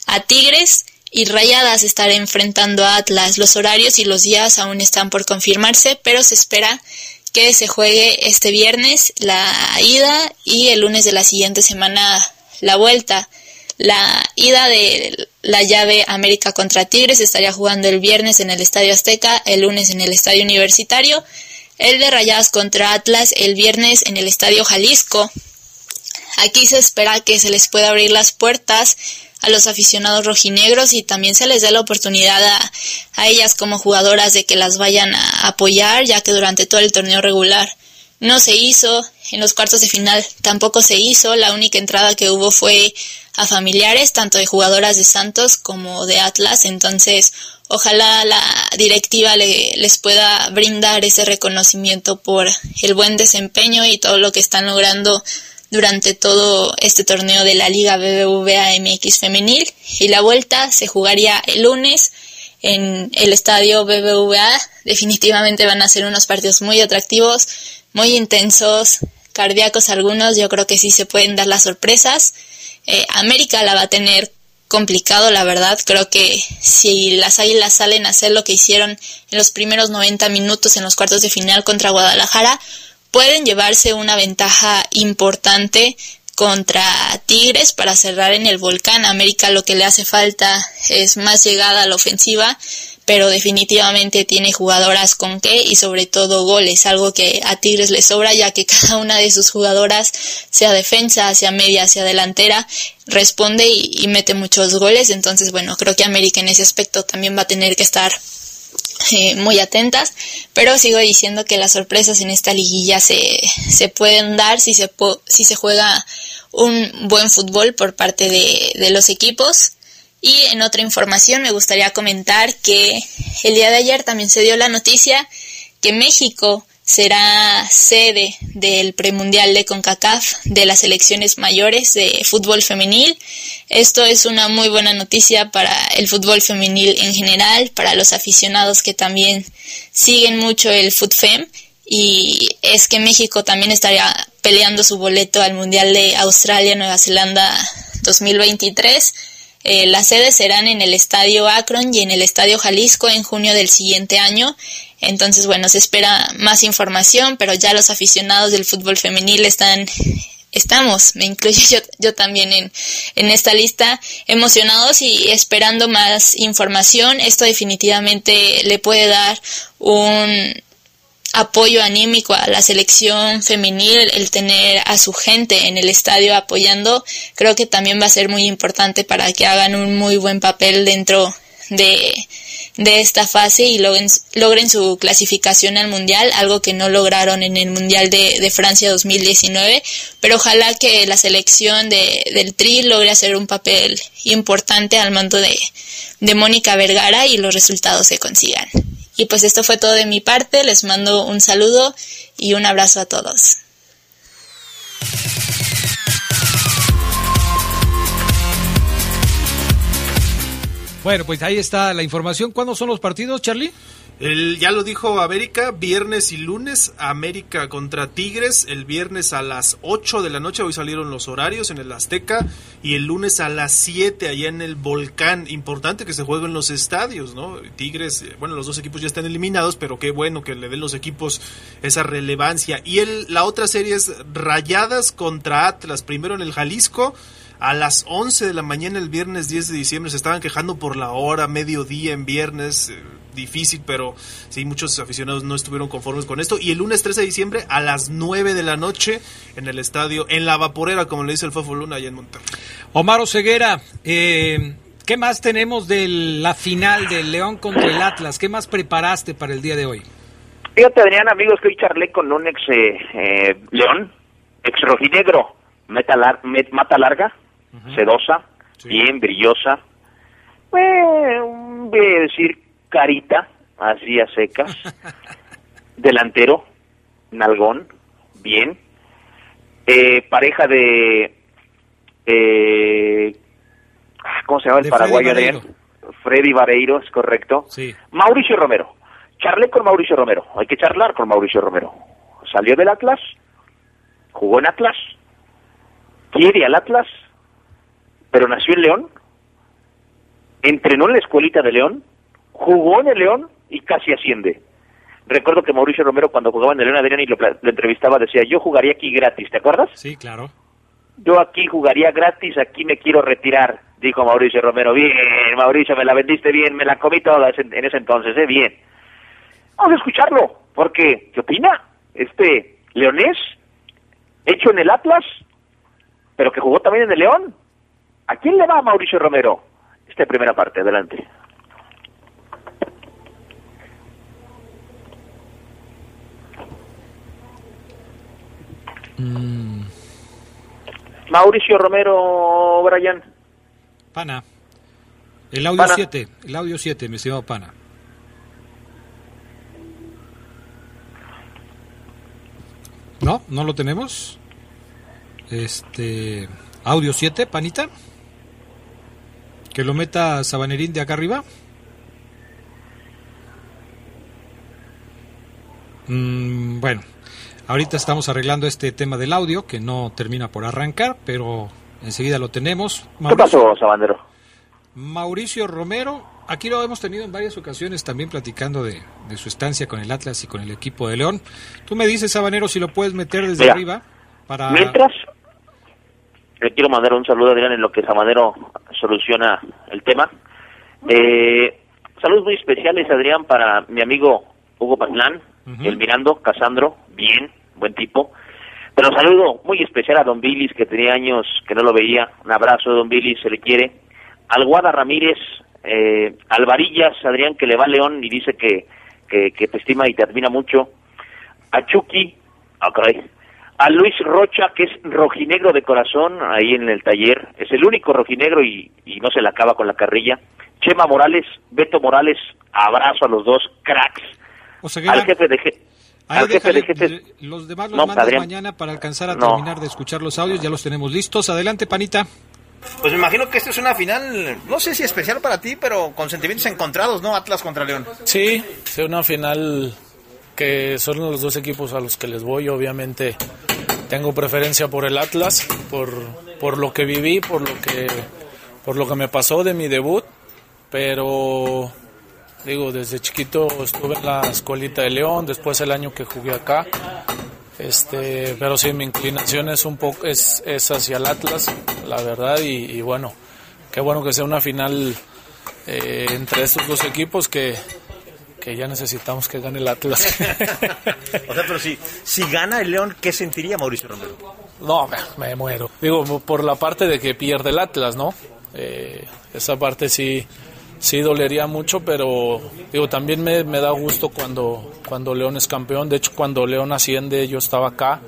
a Tigres y Rayadas estará enfrentando a Atlas. Los horarios y los días aún están por confirmarse, pero se espera que se juegue este viernes la ida y el lunes de la siguiente semana la vuelta. La ida de la llave América contra Tigres estaría jugando el viernes en el Estadio Azteca, el lunes en el Estadio Universitario, el de Rayadas contra Atlas el viernes en el Estadio Jalisco. Aquí se espera que se les pueda abrir las puertas a los aficionados rojinegros y también se les dé la oportunidad a, a ellas como jugadoras de que las vayan a apoyar, ya que durante todo el torneo regular no se hizo, en los cuartos de final tampoco se hizo, la única entrada que hubo fue a familiares, tanto de jugadoras de Santos como de Atlas, entonces ojalá la directiva le, les pueda brindar ese reconocimiento por el buen desempeño y todo lo que están logrando durante todo este torneo de la Liga BBVA MX femenil. Y la vuelta se jugaría el lunes en el estadio BBVA. Definitivamente van a ser unos partidos muy atractivos, muy intensos, cardíacos algunos, yo creo que sí se pueden dar las sorpresas. Eh, América la va a tener complicado, la verdad. Creo que si las Águilas salen a hacer lo que hicieron en los primeros 90 minutos en los cuartos de final contra Guadalajara, pueden llevarse una ventaja importante contra Tigres para cerrar en el volcán. América lo que le hace falta es más llegada a la ofensiva pero definitivamente tiene jugadoras con qué y sobre todo goles, algo que a Tigres le sobra ya que cada una de sus jugadoras, sea defensa, sea media, sea delantera, responde y, mete muchos goles, entonces bueno, creo que América en ese aspecto también va a tener que estar eh, muy atentas, pero sigo diciendo que las sorpresas en esta liguilla se, se pueden dar si se, si se juega un buen fútbol por parte de, de los equipos y en otra información me gustaría comentar que el día de ayer también se dio la noticia que México será sede del premundial de CONCACAF de las selecciones mayores de fútbol femenil. Esto es una muy buena noticia para el fútbol femenil en general, para los aficionados que también siguen mucho el FUTFEM y es que México también estaría peleando su boleto al Mundial de Australia Nueva Zelanda 2023 eh, las sedes serán en el Estadio Akron y en el Estadio Jalisco en junio del siguiente año. Entonces, bueno, se espera más información, pero ya los aficionados del fútbol femenil están estamos, me incluyo yo, yo también en, en, esta lista, emocionados y esperando más información. Esto definitivamente le puede dar un apoyo anímico a la selección femenil, el tener a su gente en el estadio apoyando, creo que también va a ser muy importante para que hagan un muy buen papel dentro de, de esta fase y logren, logren su clasificación al Mundial, algo que no lograron en el Mundial de, de Francia 2019, pero ojalá que la selección de, del Tri logre hacer un papel importante al mando de, de Mónica Vergara y los resultados se consigan. Y pues esto fue todo de mi parte, les mando un saludo y un abrazo a todos. Bueno, pues ahí está la información. ¿Cuándo son los partidos, Charlie? El, ya lo dijo América, viernes y lunes, América contra Tigres, el viernes a las 8 de la noche, hoy salieron los horarios en el Azteca, y el lunes a las 7 allá en el Volcán. Importante que se jueguen los estadios, ¿no? Tigres, eh, bueno, los dos equipos ya están eliminados, pero qué bueno que le den los equipos esa relevancia. Y el, la otra serie es Rayadas contra Atlas, primero en el Jalisco, a las 11 de la mañana el viernes 10 de diciembre se estaban quejando por la hora, mediodía en viernes, eh, difícil, pero sí, muchos aficionados no estuvieron conformes con esto. Y el lunes 13 de diciembre a las 9 de la noche en el estadio, en la vaporera, como le dice el Fafo Luna, allá en Monterrey. Omar Ceguera, eh, ¿qué más tenemos de la final del León contra el Atlas? ¿Qué más preparaste para el día de hoy? Fíjate, Adrián, amigos, que hoy charlé con un ex eh, eh, León, ex rojinegro, meta, lar met, mata larga, sedosa, bien brillosa, eh, voy a decir carita, así a secas, delantero, nalgón, bien, eh, pareja de, eh, ¿cómo se llama el De paraguayo Freddy de Vareiro. Freddy Vareiro, es correcto. Sí. Mauricio Romero. Charlé con Mauricio Romero. Hay que charlar con Mauricio Romero. Salió del Atlas, jugó en Atlas, quiere al Atlas, pero nació en León, entrenó en la escuelita de León, jugó en el León y casi asciende. Recuerdo que Mauricio Romero cuando jugaba en el León Adrián y lo, entrevistaba decía, yo jugaría aquí gratis, ¿te acuerdas? Sí, claro. Yo aquí jugaría gratis, aquí me quiero retirar, dijo Mauricio Romero. Bien, Mauricio, me la vendiste bien, me la comí toda ese- en ese entonces, ¿eh? Bien. Vamos a escucharlo, porque, ¿qué opina? Este leonés, hecho en el Atlas, pero que jugó también en el León. ¿A quién le va Mauricio Romero? Esta primera parte, adelante. Mauricio Romero, Brian. Pana. El audio Pana. 7, el audio 7, mi estimado Pana. No, no lo tenemos. Este, audio 7, Panita. Que lo meta Sabanerín de acá arriba. Mm, bueno, ahorita estamos arreglando este tema del audio que no termina por arrancar, pero enseguida lo tenemos. ¿Qué pasó, Sabandero? Mauricio Romero, aquí lo hemos tenido en varias ocasiones también platicando de, de su estancia con el Atlas y con el equipo de León. Tú me dices, Sabanero, si lo puedes meter desde Mira, arriba para... Mientras, le quiero mandar un saludo a Adrián en lo que Sabanero soluciona el tema. Eh, saludos muy especiales, Adrián, para mi amigo Hugo Patlán, el Mirando, Casandro, bien, buen tipo. Pero saludo muy especial a Don Billis, que tenía años que no lo veía. Un abrazo, Don Billis, se le quiere. Al Guada Ramírez, eh, Alvarillas, Adrián, que le va a León y dice que, que, que te estima y te admira mucho. A Chucky, ah, caray. A Luis Rocha, que es rojinegro de corazón, ahí en el taller. Es el único rojinegro y, y no se le acaba con la carrilla. Chema Morales, Beto Morales, abrazo a los dos cracks. O sea, que al jefe de je- Ahí al jefe de jefes. los demás los No, mandas Adrián. mañana para alcanzar a No. terminar de escuchar los audios, ya los tenemos listos. Adelante, Panita. Pues me imagino que esta es una final, no sé si especial para ti, pero con sentimientos encontrados, ¿no? Atlas contra León. Sí, sí, una final que son los dos equipos a los que les voy. Obviamente tengo preferencia por el Atlas, por, por lo que viví, por lo que, por lo que me pasó de mi debut, pero digo, desde chiquito estuve en la escuelita de León, después el año que jugué acá. Este, pero sí, mi inclinación es un poco es, es hacia el Atlas, la verdad, y, bueno, qué bueno que sea una final eh, entre estos dos equipos que, que ya necesitamos que gane el Atlas. o sea, pero si, si gana el León, ¿qué sentiría Mauricio Romero? No, me, muero. Digo, por la parte de que pierde el Atlas, ¿no? Eh, esa parte sí, sí dolería mucho, pero digo, también me, me, da gusto cuando, cuando León es campeón. De hecho, cuando León asciende, yo estaba acá.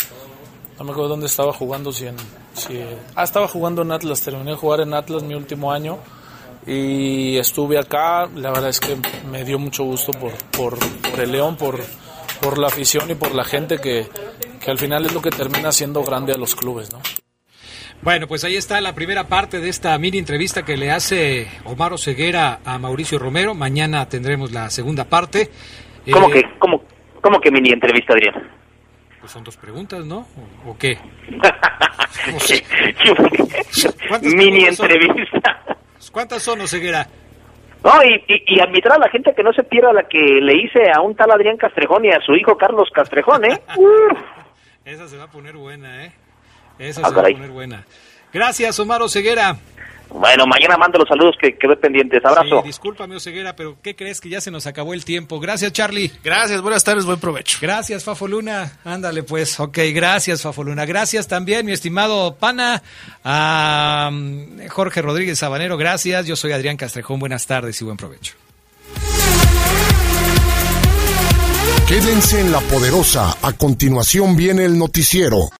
No me acuerdo dónde estaba jugando, si en, si, ah, estaba jugando en Atlas, terminé de jugar en Atlas mi último año y estuve acá. La verdad es que me dio mucho gusto por, por, por el León, por, por la afición y por la gente que, que al final es lo que termina siendo grande a los clubes, ¿no? Bueno, pues ahí está la primera parte de esta mini entrevista que le hace Omar Ceguera a Mauricio Romero. Mañana tendremos la segunda parte. ¿Cómo, eh, que, cómo, ¿Cómo que mini entrevista, Adrián? Pues son dos preguntas, ¿no? ¿O, qué? mini entrevista. ¿Cuántas son, Ceguera? No, y, y, y, admitir a la gente que no se pierda la que le hice a un tal Adrián Castrejón y a su hijo Carlos Castrejón, ¿eh? Esa se va a poner buena, ¿eh? Esa ah, se va a poner buena. Gracias, Omar Ceguera. Bueno, mañana mando los saludos que quedé pendientes. Abrazo. Sí, discúlpame, Oseguera, pero ¿qué crees que ya se nos acabó el tiempo? Gracias, Charlie. Gracias, buenas tardes, buen provecho. Gracias, Fafo Luna. Ándale, pues. Ok, gracias, Fafo Luna. Gracias también, mi estimado Pana, a mm, Jorge Rodríguez Sabanero. Gracias. Yo soy Adrián Castrejón. Buenas tardes y buen provecho. Quédense en la poderosa. A continuación viene el noticiero.